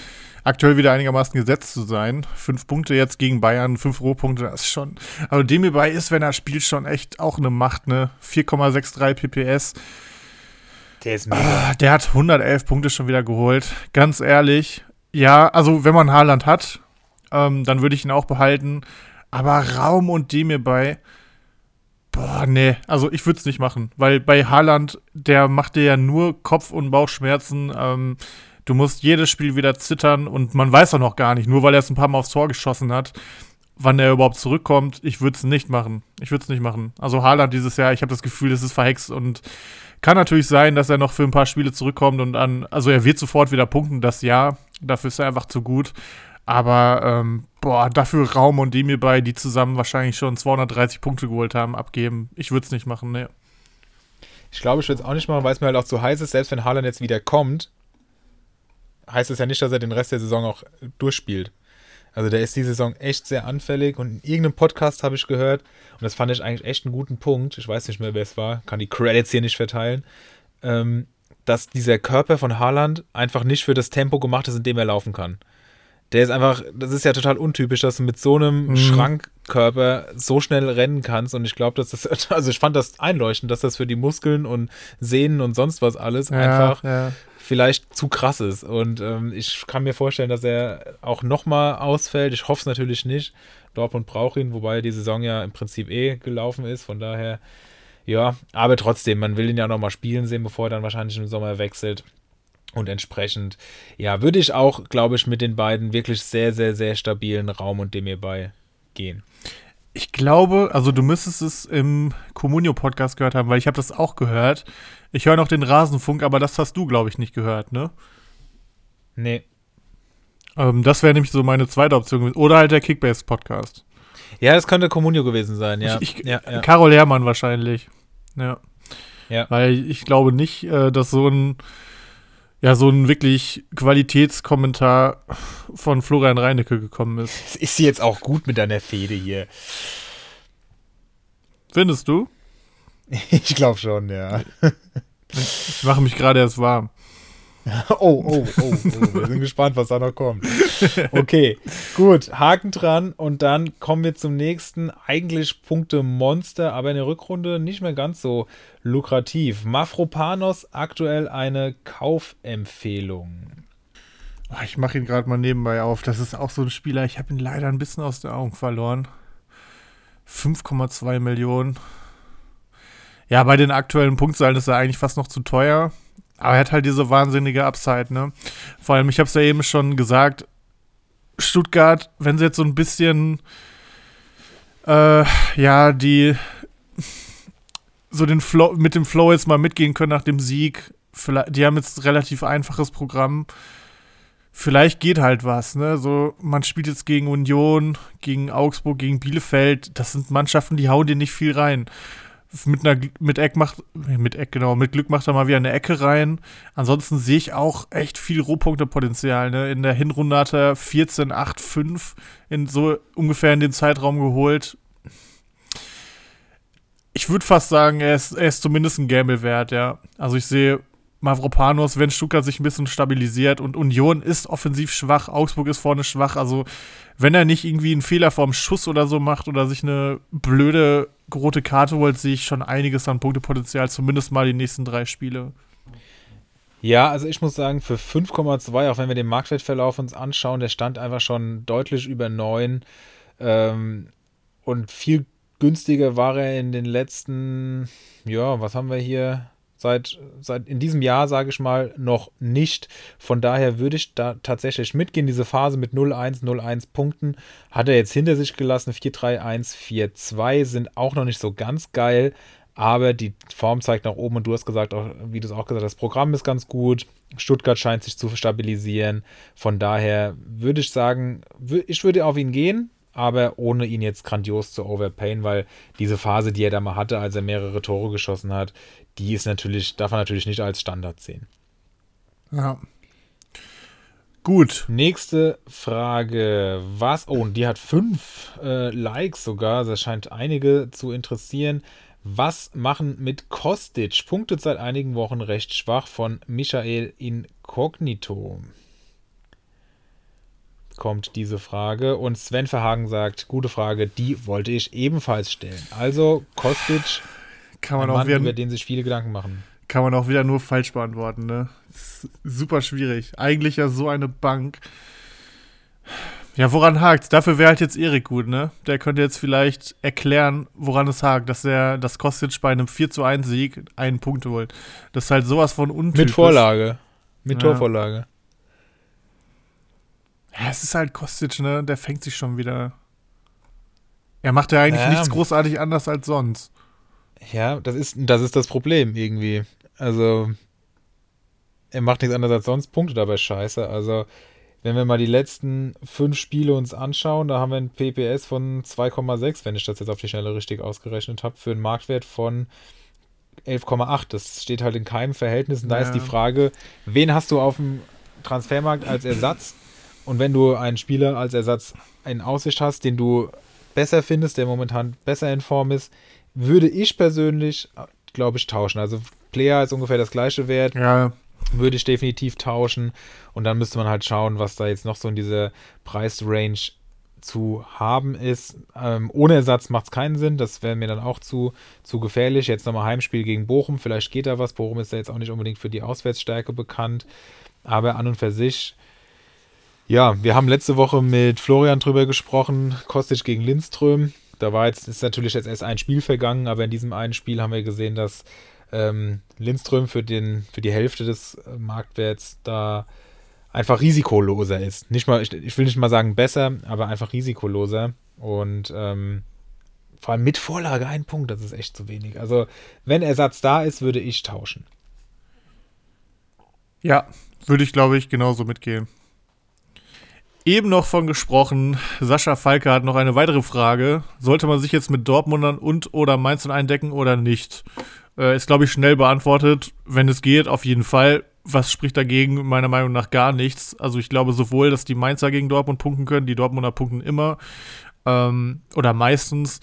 aktuell wieder einigermaßen gesetzt zu sein. Fünf Punkte jetzt gegen Bayern, fünf Rohpunkte, das ist schon. Also Demir bei ist, wenn er spielt, schon echt auch eine Macht, ne? 4,63 PPS. Der ist Ah, der hat 111 Punkte schon wieder geholt. Ganz ehrlich, ja, also wenn man Haaland hat, ähm, dann würde ich ihn auch behalten. Aber Raum und Demir bei, boah, nee, also ich würde es nicht machen, weil bei Haaland, der macht dir ja nur Kopf- und Bauchschmerzen. Ähm, du musst jedes Spiel wieder zittern und man weiß auch noch gar nicht, nur weil er es ein paar Mal aufs Tor geschossen hat, wann er überhaupt zurückkommt. Ich würde es nicht machen. Ich würde es nicht machen. Also Haaland dieses Jahr, ich habe das Gefühl, es ist verhext und kann natürlich sein, dass er noch für ein paar Spiele zurückkommt und an, also er wird sofort wieder punkten, das Jahr. Dafür ist er einfach zu gut. Aber, ähm, boah, dafür Raum und Demir bei, die zusammen wahrscheinlich schon 230 Punkte geholt haben, abgeben. Ich würde es nicht machen, ne. Ich glaube, ich würde es auch nicht machen, weil es mir halt auch zu heiß ist. Selbst wenn Haaland jetzt wieder kommt, heißt es ja nicht, dass er den Rest der Saison auch durchspielt. Also der ist die Saison echt sehr anfällig und in irgendeinem Podcast habe ich gehört, und das fand ich eigentlich echt einen guten Punkt, ich weiß nicht mehr, wer es war, kann die Credits hier nicht verteilen, ähm, dass dieser Körper von Haaland einfach nicht für das Tempo gemacht ist, in dem er laufen kann. Der ist einfach, das ist ja total untypisch, dass du mit so einem Mhm. Schrankkörper so schnell rennen kannst. Und ich glaube, dass das, also ich fand das einleuchtend, dass das für die Muskeln und Sehnen und sonst was alles einfach ja. vielleicht zu krass ist. Und ähm, ich kann mir vorstellen, dass er auch nochmal ausfällt. Ich hoffe es natürlich nicht. Dortmund braucht ihn, wobei die Saison ja im Prinzip eh gelaufen ist. Von daher, ja, aber trotzdem, man will ihn ja nochmal spielen sehen, bevor er dann wahrscheinlich im Sommer wechselt. Und entsprechend, ja, würde ich auch, glaube ich, mit den beiden wirklich sehr, sehr, sehr stabilen Raum und dem hierbei gehen. Ich glaube, also du müsstest es im Communio-Podcast gehört haben, weil ich habe das auch gehört. Ich höre noch den Rasenfunk, aber das hast du, glaube ich, nicht gehört, ne? Nee. Ähm, das wäre nämlich so meine zweite Option gewesen. Oder halt der Kickbase-Podcast. Ja, das könnte Communio gewesen sein, ja. Ich, ich, ja, ja. Carol Herrmann wahrscheinlich. Ja. Ja. Weil ich glaube nicht, äh, dass so ein, ja, so ein wirklich Qualitätskommentar von Florian Reinecke gekommen ist. Ist sie jetzt auch gut mit deiner Fehde hier? Findest du? Ich glaube schon, ja. Ich mache mich gerade erst warm. Oh, oh, oh, oh. Wir sind gespannt, was da noch kommt. Okay, gut. Haken dran und dann kommen wir zum nächsten. Eigentlich Punkte Monster, aber in der Rückrunde nicht mehr ganz so lukrativ. Mafropanos aktuell eine Kaufempfehlung. Ah, Ich mache ihn gerade mal nebenbei auf. Das ist auch so ein Spieler, ich habe ihn leider ein bisschen aus den Augen verloren. 5,2 Millionen. Ja, bei den aktuellen Punktzahlen ist er eigentlich fast noch zu teuer. Aber er hat halt diese wahnsinnige Upside, ne? Vor allem, ich habe es ja eben schon gesagt, Stuttgart, wenn sie jetzt so ein bisschen, äh, ja, die, so den Flow, mit dem Flow jetzt mal mitgehen können nach dem Sieg. Vielleicht, die haben jetzt relativ einfaches Programm vielleicht geht halt was, ne? So, man spielt jetzt gegen Union, gegen Augsburg, gegen Bielefeld. Das sind Mannschaften, die hauen dir nicht viel rein. Mit einer mit Eck macht, mit Eck, genau, mit Glück macht er mal wieder eine Ecke rein. Ansonsten sehe ich auch echt viel Rohpunktepotenzial, ne? In der Hinrunde hat er 14, 8, 5 in so ungefähr in den Zeitraum geholt. Ich würde fast sagen, er ist, er ist zumindest ein Gamble wert, ja. Also ich sehe Mavropanos, wenn Stuttgart sich ein bisschen stabilisiert und Union ist offensiv schwach, Augsburg ist vorne schwach, also wenn er nicht irgendwie einen Fehler vorm Schuss oder so macht oder sich eine blöde rote Karte holt, sehe ich schon einiges an Punktepotenzial, zumindest mal die nächsten drei Spiele. Ja, also ich muss sagen, für 5,2, auch wenn wir den Marktwertverlauf uns anschauen, der stand einfach schon deutlich über 9. Ähm, und viel günstiger war er in den letzten, ja, was haben wir hier? Seit, seit in diesem Jahr, sage ich mal, noch nicht. Von daher würde ich da tatsächlich mitgehen. Diese Phase mit 0-1, 0-1 Punkten hat er jetzt hinter sich gelassen. 4-3-1, 4-2 sind auch noch nicht so ganz geil. Aber die Form zeigt nach oben und du hast gesagt, auch, wie du es auch gesagt hast, das Programm ist ganz gut. Stuttgart scheint sich zu stabilisieren. Von daher würde ich sagen, ich würde auf ihn gehen, aber ohne ihn jetzt grandios zu overpayen, weil diese Phase, die er da mal hatte, als er mehrere Tore geschossen hat, die ist natürlich, darf man natürlich nicht als Standard sehen. Ja. Gut. Nächste Frage. Was? Oh, und die hat fünf äh, Likes sogar. Das scheint einige zu interessieren. Was machen mit Kostic? Punktet seit einigen Wochen recht schwach von Michael Incognito. Kommt diese Frage. Und Sven Verhagen sagt: Gute Frage, die wollte ich ebenfalls stellen. Also, Kostic, Kann man ein auch Mann, wieder, über den sich viele Gedanken machen. kann man auch wieder nur falsch beantworten, ne? Super schwierig. Eigentlich ja so eine Bank. Ja, woran hakt? Dafür wäre halt jetzt Erik gut, ne? Der könnte jetzt vielleicht erklären, woran es hakt, dass er das Kostic bei einem 4 zu 1 Sieg einen Punkt holt. Das ist halt sowas von untypisch. Mit Vorlage. Mit Ja. Torvorlage. Ja, es ist halt Kostic, ne? Der fängt sich schon wieder. Er macht ja eigentlich Ja. nichts großartig anders als sonst. Ja, das ist, das ist das Problem irgendwie. Also, er macht nichts anderes als sonst, Punkte dabei scheiße. Also, wenn wir mal die letzten fünf Spiele uns anschauen, da haben wir ein PPS von 2,6, wenn ich das jetzt auf die Schnelle richtig ausgerechnet habe, für einen Marktwert von 11,8. Das steht halt in keinem Verhältnis. Und da Ja. ist die Frage, wen hast du auf dem Transfermarkt als Ersatz? Und wenn du einen Spieler als Ersatz in Aussicht hast, den du besser findest, der momentan besser in Form ist, würde ich persönlich, glaube ich, tauschen. Also Player ist ungefähr das gleiche Wert, Ja, würde ich definitiv tauschen. Und dann müsste man halt schauen, was da jetzt noch so in dieser Preisrange zu haben ist. Ähm, ohne Ersatz macht es keinen Sinn. Das wäre mir dann auch zu, zu gefährlich. Jetzt nochmal Heimspiel gegen Bochum. Vielleicht geht da was. Bochum ist ja jetzt auch nicht unbedingt für die Auswärtsstärke bekannt. Aber an und für sich, ja, wir haben letzte Woche mit Florian drüber gesprochen. Kostic gegen Lindström. Da war jetzt, ist natürlich jetzt erst ein Spiel vergangen, aber in diesem einen Spiel haben wir gesehen, dass ähm, Lindström für, den, für die Hälfte des äh, Marktwerts da einfach risikoloser ist. Nicht mal, ich, ich will nicht mal sagen besser, aber einfach risikoloser. Und ähm, vor allem mit Vorlage ein Punkt, das ist echt zu wenig. Also, wenn Ersatz da ist, würde ich tauschen. Ja, würde ich, glaube ich, genauso mitgehen. Eben noch von gesprochen, Sascha Falke hat noch eine weitere Frage. Sollte man sich jetzt mit Dortmundern und oder Mainzern eindecken oder nicht? Äh, ist, glaube ich, schnell beantwortet. Wenn es geht, auf jeden Fall. Was spricht dagegen? Meiner Meinung nach gar nichts. Also ich glaube sowohl, dass die Mainzer gegen Dortmund punkten können, die Dortmunder punkten immer ähm, oder meistens.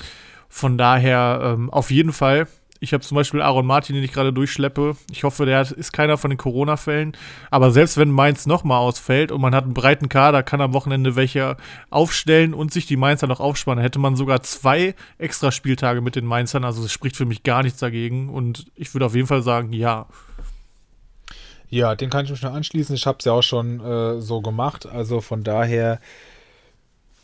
Von daher ähm, auf jeden Fall. Ich habe zum Beispiel Aaron Martin, den ich gerade durchschleppe. Ich hoffe, der ist keiner von den Corona-Fällen. Aber selbst wenn Mainz nochmal ausfällt und man hat einen breiten Kader, kann am Wochenende welche aufstellen und sich die Mainzer noch aufspannen, hätte man sogar zwei extra Spieltage mit den Mainzern. Also es spricht für mich gar nichts dagegen. Und ich würde auf jeden Fall sagen, ja. Ja, den kann ich mich nur anschließen. Ich habe es ja auch schon äh, so gemacht. Also von daher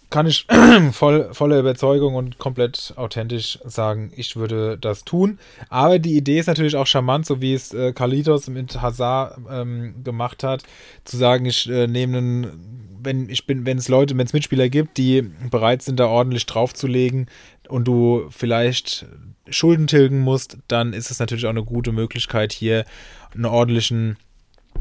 kann ich voll, voller Überzeugung und komplett authentisch sagen, ich würde das tun. Aber die Idee ist natürlich auch charmant, so wie es äh, Kalitos mit Hazard ähm, gemacht hat, zu sagen, ich äh, nehme einen, wenn ich bin, wenn es Leute, wenn es Mitspieler gibt, die bereit sind, da ordentlich draufzulegen und du vielleicht Schulden tilgen musst, dann ist es natürlich auch eine gute Möglichkeit, hier einen ordentlichen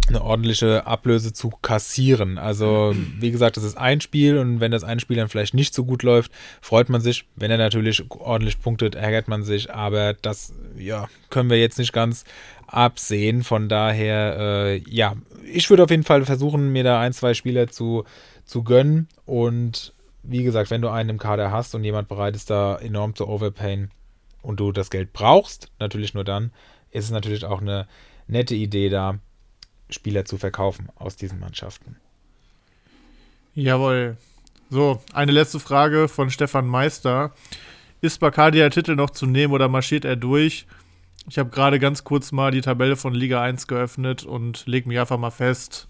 eine ordentliche Ablöse zu kassieren. Also, wie gesagt, das ist ein Spiel und wenn das ein Spiel dann vielleicht nicht so gut läuft, freut man sich. Wenn er natürlich ordentlich punktet, ärgert man sich. Aber das, ja, können wir jetzt nicht ganz absehen. Von daher, äh, ja, ich würde auf jeden Fall versuchen, mir da ein, zwei Spieler zu, zu gönnen. Und wie gesagt, wenn du einen im Kader hast und jemand bereit ist, da enorm zu overpayen und du das Geld brauchst, natürlich nur dann, ist es natürlich auch eine nette Idee da, Spieler zu verkaufen aus diesen Mannschaften. Jawohl. So, eine letzte Frage von Stefan Meister. Ist Bacardi der Titel noch zu nehmen oder marschiert er durch? Ich habe gerade ganz kurz mal die Tabelle von Liga 1 geöffnet und leg mich einfach mal fest.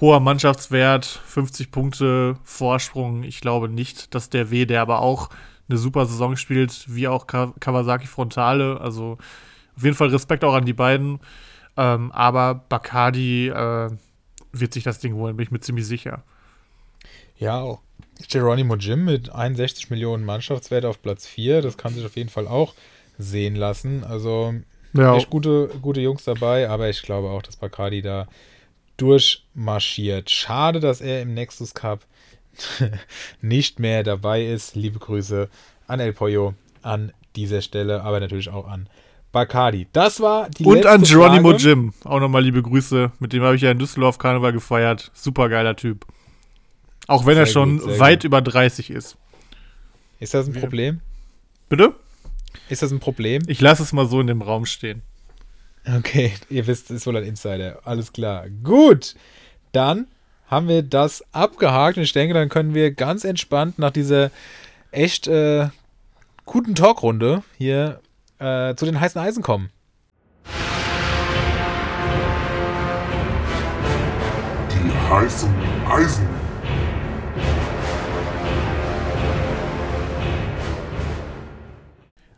Hoher Mannschaftswert, 50 Punkte Vorsprung. Ich glaube nicht, dass der W, der aber auch eine super Saison spielt, wie auch Ka Kawasaki Frontale. Also auf jeden Fall Respekt auch an die beiden. Ähm, aber Bacardi äh, wird sich das Ding holen, bin ich mir ziemlich sicher. Ja, auch Geronimo Jim mit 61 Millionen Mannschaftswert auf Platz 4, das kann sich auf jeden Fall auch sehen lassen. Also Ja, echt gute, gute Jungs dabei, aber ich glaube auch, dass Bacardi da durchmarschiert. Schade, dass er im Nexus Cup nicht mehr dabei ist. Liebe Grüße an El Pollo an dieser Stelle, aber natürlich auch an Bacardi. Das war die Und letzte an Geronimo Frage. Jim. Auch nochmal liebe Grüße. Mit dem habe ich ja in Düsseldorf Karneval gefeiert. Super geiler Typ. Auch wenn er Sehr schon gut, weit gut. über 30 ist. Ist das ein Problem? Bitte? Ist das ein Problem? Ich lasse es mal so in dem Raum stehen. Okay, ihr wisst, ist wohl ein Insider. Alles klar. Gut, dann haben wir das abgehakt und ich denke, dann können wir ganz entspannt nach dieser echt äh, guten Talkrunde hier äh, zu den heißen Eisen kommen. Die heißen Eisen.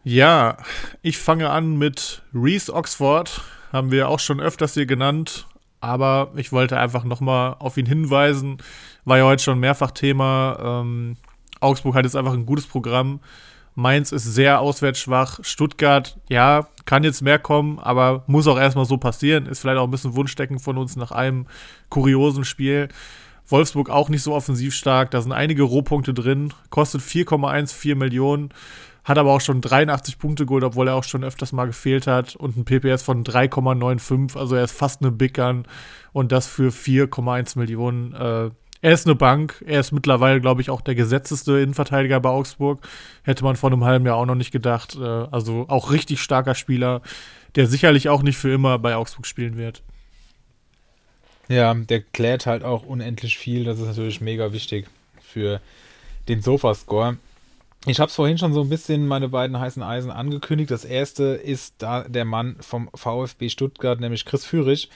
Ja, ich fange an mit Reese Oxford. Haben wir auch schon öfters hier genannt. Aber ich wollte einfach nochmal auf ihn hinweisen. War ja heute schon mehrfach Thema. Ähm, Augsburg hat jetzt einfach ein gutes Programm. Mainz ist sehr auswärtsschwach. Stuttgart, ja, kann jetzt mehr kommen, aber muss auch erstmal so passieren. Ist vielleicht auch ein bisschen Wunschdecken von uns nach einem kuriosen Spiel. Wolfsburg auch nicht so offensiv stark. Da sind einige Rohpunkte drin. Kostet 4,14 Millionen. Hat aber auch schon 83 Punkte geholt, obwohl er auch schon öfters mal gefehlt hat. Und ein PPS von 3,95. Also er ist fast eine Big Gun. Und das für 4,1 Millionen. Äh, er ist eine Bank. Er ist mittlerweile, glaube ich, auch der gesetzteste Innenverteidiger bei Augsburg. Hätte man vor einem halben Jahr auch noch nicht gedacht. Äh, also auch richtig starker Spieler, der sicherlich auch nicht für immer bei Augsburg spielen wird. Ja, der klärt halt auch unendlich viel. Das ist natürlich mega wichtig für den Sofascore. Ich habe es vorhin schon so ein bisschen meine beiden heißen Eisen angekündigt. Das erste ist da der Mann vom VfB Stuttgart, nämlich Chris Führig,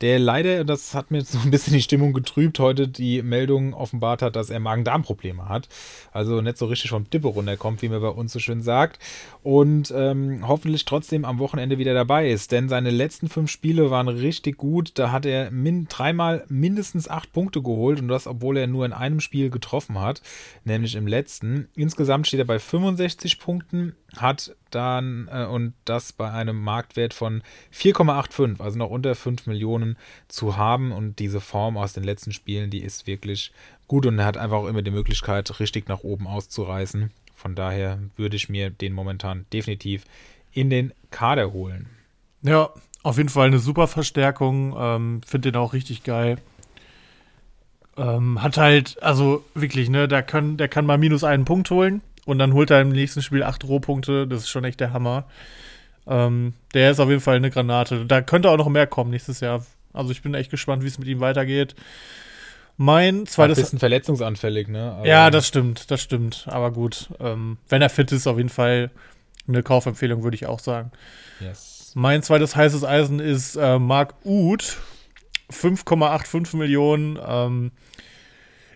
der leider, das hat mir jetzt so ein bisschen die Stimmung getrübt, heute die Meldung offenbart hat, dass er Magen-Darm-Probleme hat. Also nicht so richtig vom Dippe runterkommt, wie man bei uns so schön sagt. Und ähm, hoffentlich trotzdem am Wochenende wieder dabei ist. Denn seine letzten fünf Spiele waren richtig gut. Da hat er min dreimal mindestens acht Punkte geholt und das, obwohl er nur in einem Spiel getroffen hat, nämlich im letzten. Insgesamt steht er bei 65 Punkten, hat dann äh, und das bei einem Marktwert von 4,85, also noch unter 5 Millionen zu haben. Und diese Form aus den letzten Spielen, die ist wirklich gut und er hat einfach auch immer die Möglichkeit, richtig nach oben auszureißen. Von daher würde ich mir den momentan definitiv in den Kader holen. Ja, auf jeden Fall eine super Verstärkung. Ähm, Finde den auch richtig geil. Ähm, hat halt, also wirklich, ne, der kann, der kann mal minus einen Punkt holen und dann holt er im nächsten Spiel acht Rohpunkte. Das ist schon echt der Hammer. Ähm, der ist auf jeden Fall eine Granate. Da könnte auch noch mehr kommen nächstes Jahr. Also ich bin echt gespannt, wie es mit ihm weitergeht. Mein War ein zweites. bisschen verletzungsanfällig, ne? Aber Ja, das stimmt, das stimmt. Aber gut, ähm, wenn er fit ist, auf jeden Fall eine Kaufempfehlung, würde ich auch sagen. Yes. Mein zweites heißes Eisen ist äh, Mark Uth. 5,85 Millionen. Ähm,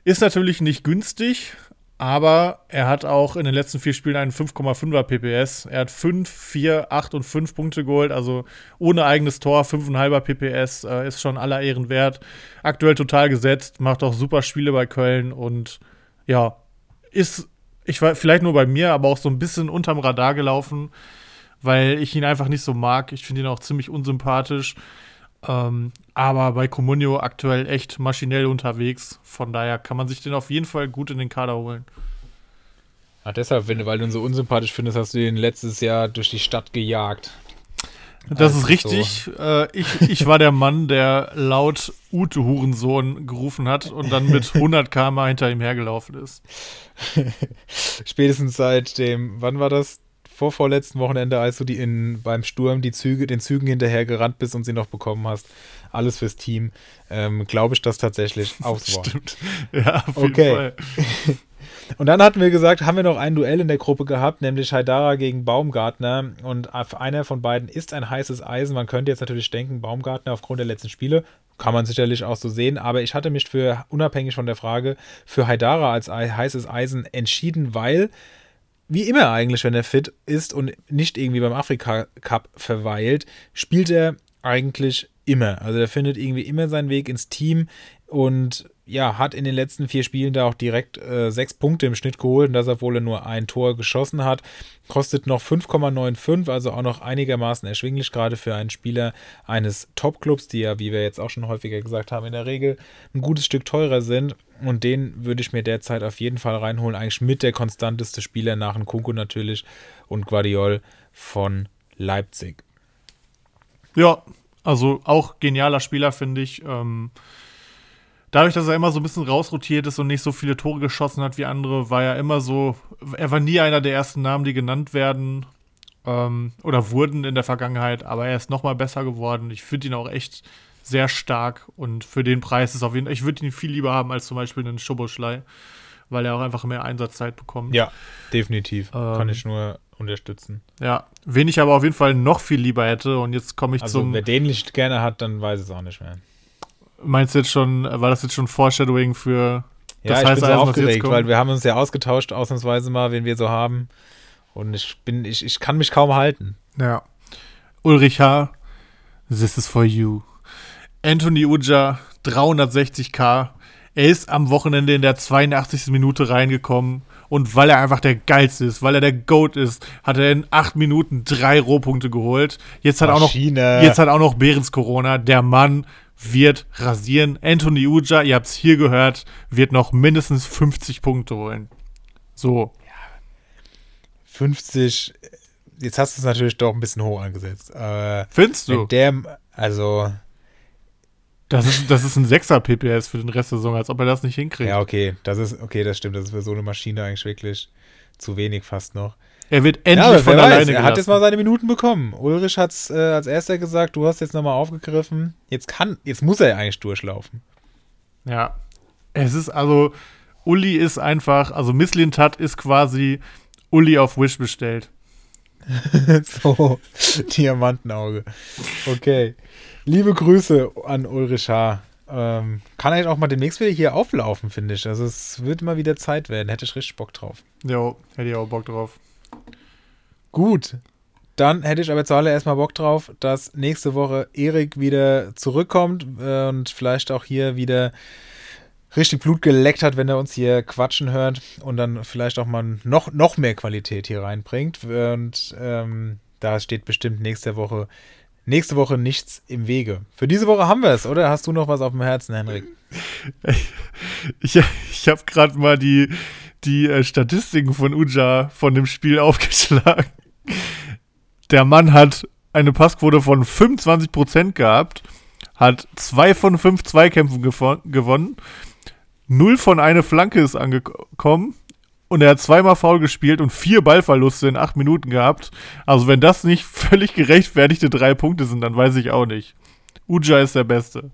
ist natürlich nicht günstig, aber er hat auch in den letzten vier Spielen einen 5,5er PPS. Er hat 5, 4, 8 und 5 Punkte geholt, also ohne eigenes Tor, 5,5er PPS, äh, ist schon aller Ehren wert. Aktuell total gesetzt, macht auch super Spiele bei Köln und ja, ist, ich war vielleicht nur bei mir, aber auch so ein bisschen unterm Radar gelaufen, weil ich ihn einfach nicht so mag. Ich finde ihn auch ziemlich unsympathisch. Ähm, aber bei Comunio aktuell echt maschinell unterwegs. Von daher kann man sich den auf jeden Fall gut in den Kader holen. Ach, deshalb, wenn, weil du ihn so unsympathisch findest, hast du ihn letztes Jahr durch die Stadt gejagt. Das Also ist richtig. Äh, ich, ich war der Mann, der laut Ute Hurensohn gerufen hat und dann mit 100 km hinter ihm hergelaufen ist. Spätestens seit dem, wann war das? Vorvorletzten Wochenende, als du die in, beim Sturm die Züge, den Zügen hinterher gerannt bist und sie noch bekommen hast. Alles fürs Team. Ähm, Glaube ich das tatsächlich aufs Wort. Stimmt. Ja, auf Okay. jeden Fall. Und dann hatten wir gesagt, haben wir noch ein Duell in der Gruppe gehabt, nämlich Haidara gegen Baumgartner. Und einer von beiden ist ein heißes Eisen. Man könnte jetzt natürlich denken, Baumgartner aufgrund der letzten Spiele. Kann man sicherlich auch so sehen. Aber ich hatte mich für, unabhängig von der Frage, für Haidara als ei- heißes Eisen entschieden, weil, wie immer eigentlich, wenn er fit ist und nicht irgendwie beim Afrika Cup verweilt, spielt er eigentlich immer. Also er findet irgendwie immer seinen Weg ins Team und ja, hat in den letzten vier Spielen da auch direkt äh, sechs Punkte im Schnitt geholt und das, obwohl er nur ein Tor geschossen hat. Kostet noch 5,95, also auch noch einigermaßen erschwinglich, gerade für einen Spieler eines Top-Clubs, die ja, wie wir jetzt auch schon häufiger gesagt haben, in der Regel ein gutes Stück teurer sind. Und den würde ich mir derzeit auf jeden Fall reinholen. Eigentlich mit der konstanteste Spieler nach Nkunku natürlich und Guardiol von Leipzig. Ja, also auch genialer Spieler, finde ich. Ähm, dadurch, dass er immer so ein bisschen rausrotiert ist und nicht so viele Tore geschossen hat wie andere, war er immer so, er war nie einer der ersten Namen, die genannt werden ähm, oder wurden in der Vergangenheit, aber er ist noch mal besser geworden. Ich finde ihn auch echt sehr stark und für den Preis ist auf jeden Fall, ich würde ihn viel lieber haben als zum Beispiel einen Schoboschlei, weil er auch einfach mehr Einsatzzeit bekommt. Ja, definitiv. Kann Ähm, ich nur unterstützen. Ja, wen ich aber auf jeden Fall noch viel lieber hätte und jetzt komme ich Also, zum, wer den nicht gerne hat, dann weiß es auch nicht mehr. meinst du jetzt schon, war das jetzt schon Foreshadowing für Ja, das ich heißt bin so jetzt aufgeregt, weil wir haben uns ja ausgetauscht, ausnahmsweise mal, wen wir so haben. Und ich bin, ich, ich kann mich kaum halten. Ja. Ulrich H., this is for you. Anthony Uja, 360k. Er ist am Wochenende in der 82. Minute reingekommen. Und weil er einfach der Geilste ist, weil er der GOAT ist, hat er in 8 Minuten drei Rohpunkte geholt. Jetzt hat, auch noch, jetzt hat auch noch Behrens Corona. Der Mann wird rasieren. Anthony Uja, ihr habt es hier gehört, wird noch mindestens 50 Punkte holen. So. 50, jetzt hast du es natürlich doch ein bisschen hoch angesetzt. Äh, Findest du? der, also, Das ist, das ist ein 6er PPS für den Rest der Saison, als ob er das nicht hinkriegt. ja, okay, das ist, okay, das stimmt. Das ist für so eine Maschine eigentlich wirklich zu wenig fast noch. Er wird Ja, endlich aber von alleine er hat jetzt gelassen. mal seine Minuten bekommen. Ulrich hat es äh, als erster gesagt, du hast jetzt nochmal aufgegriffen. Jetzt kann, jetzt muss er ja eigentlich durchlaufen. Ja. Es ist also, Uli ist einfach, also Misslintat ist quasi Uli auf Wish bestellt. so, Diamantenauge. Okay. Liebe Grüße an Ulrich H. Ähm, kann eigentlich auch mal demnächst wieder hier auflaufen, finde ich. Also es wird mal wieder Zeit werden. Hätte ich richtig Bock drauf. Jo, hätte ich auch Bock drauf. Gut. Dann hätte ich aber zuallererst mal Bock drauf, dass nächste Woche Erik wieder zurückkommt äh, und vielleicht auch hier wieder richtig Blut geleckt hat, wenn er uns hier quatschen hört und dann vielleicht auch mal noch, noch mehr Qualität hier reinbringt. Und ähm, da steht bestimmt nächste Woche, nächste Woche nichts im Wege. Für diese Woche haben wir es, oder? Hast du noch was auf dem Herzen, Henrik? Ich, ich habe gerade mal die, die äh, Statistiken von Uja von dem Spiel aufgeschlagen. Der Mann hat eine Passquote von 25% gehabt, hat zwei von fünf Zweikämpfen gewo- gewonnen, null von eine Flanke ist angekommen und er hat zweimal faul gespielt und vier Ballverluste in acht Minuten gehabt. Also wenn das nicht völlig gerechtfertigte drei Punkte sind, dann weiß ich auch nicht. Uja ist der Beste.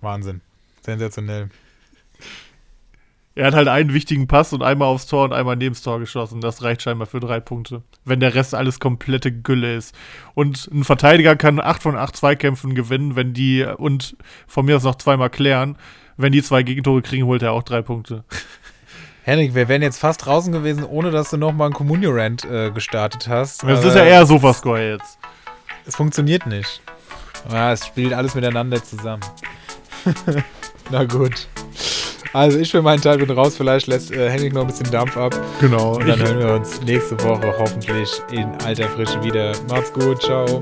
Wahnsinn. Sensationell. Er hat halt einen wichtigen Pass und einmal aufs Tor und einmal neben das Tor geschossen. Das reicht scheinbar für drei Punkte. Wenn der Rest alles komplette Gülle ist. Und ein Verteidiger kann acht von acht Zweikämpfen gewinnen, wenn die und von mir aus noch zweimal klären. Wenn die zwei Gegentore kriegen, holt er auch drei Punkte. Henrik, wir wären jetzt fast draußen gewesen, ohne dass du nochmal einen Communio-Rant äh, gestartet hast. Das ist ja eher Sofascore jetzt. Es funktioniert nicht. Ja, es spielt alles miteinander zusammen. Na gut. Also ich für meinen Teil bin raus. Vielleicht lässt äh, Henrik noch ein bisschen Dampf ab. Genau. Und dann hören wir uns nächste Woche hoffentlich in alter Frische wieder. Macht's gut. Ciao.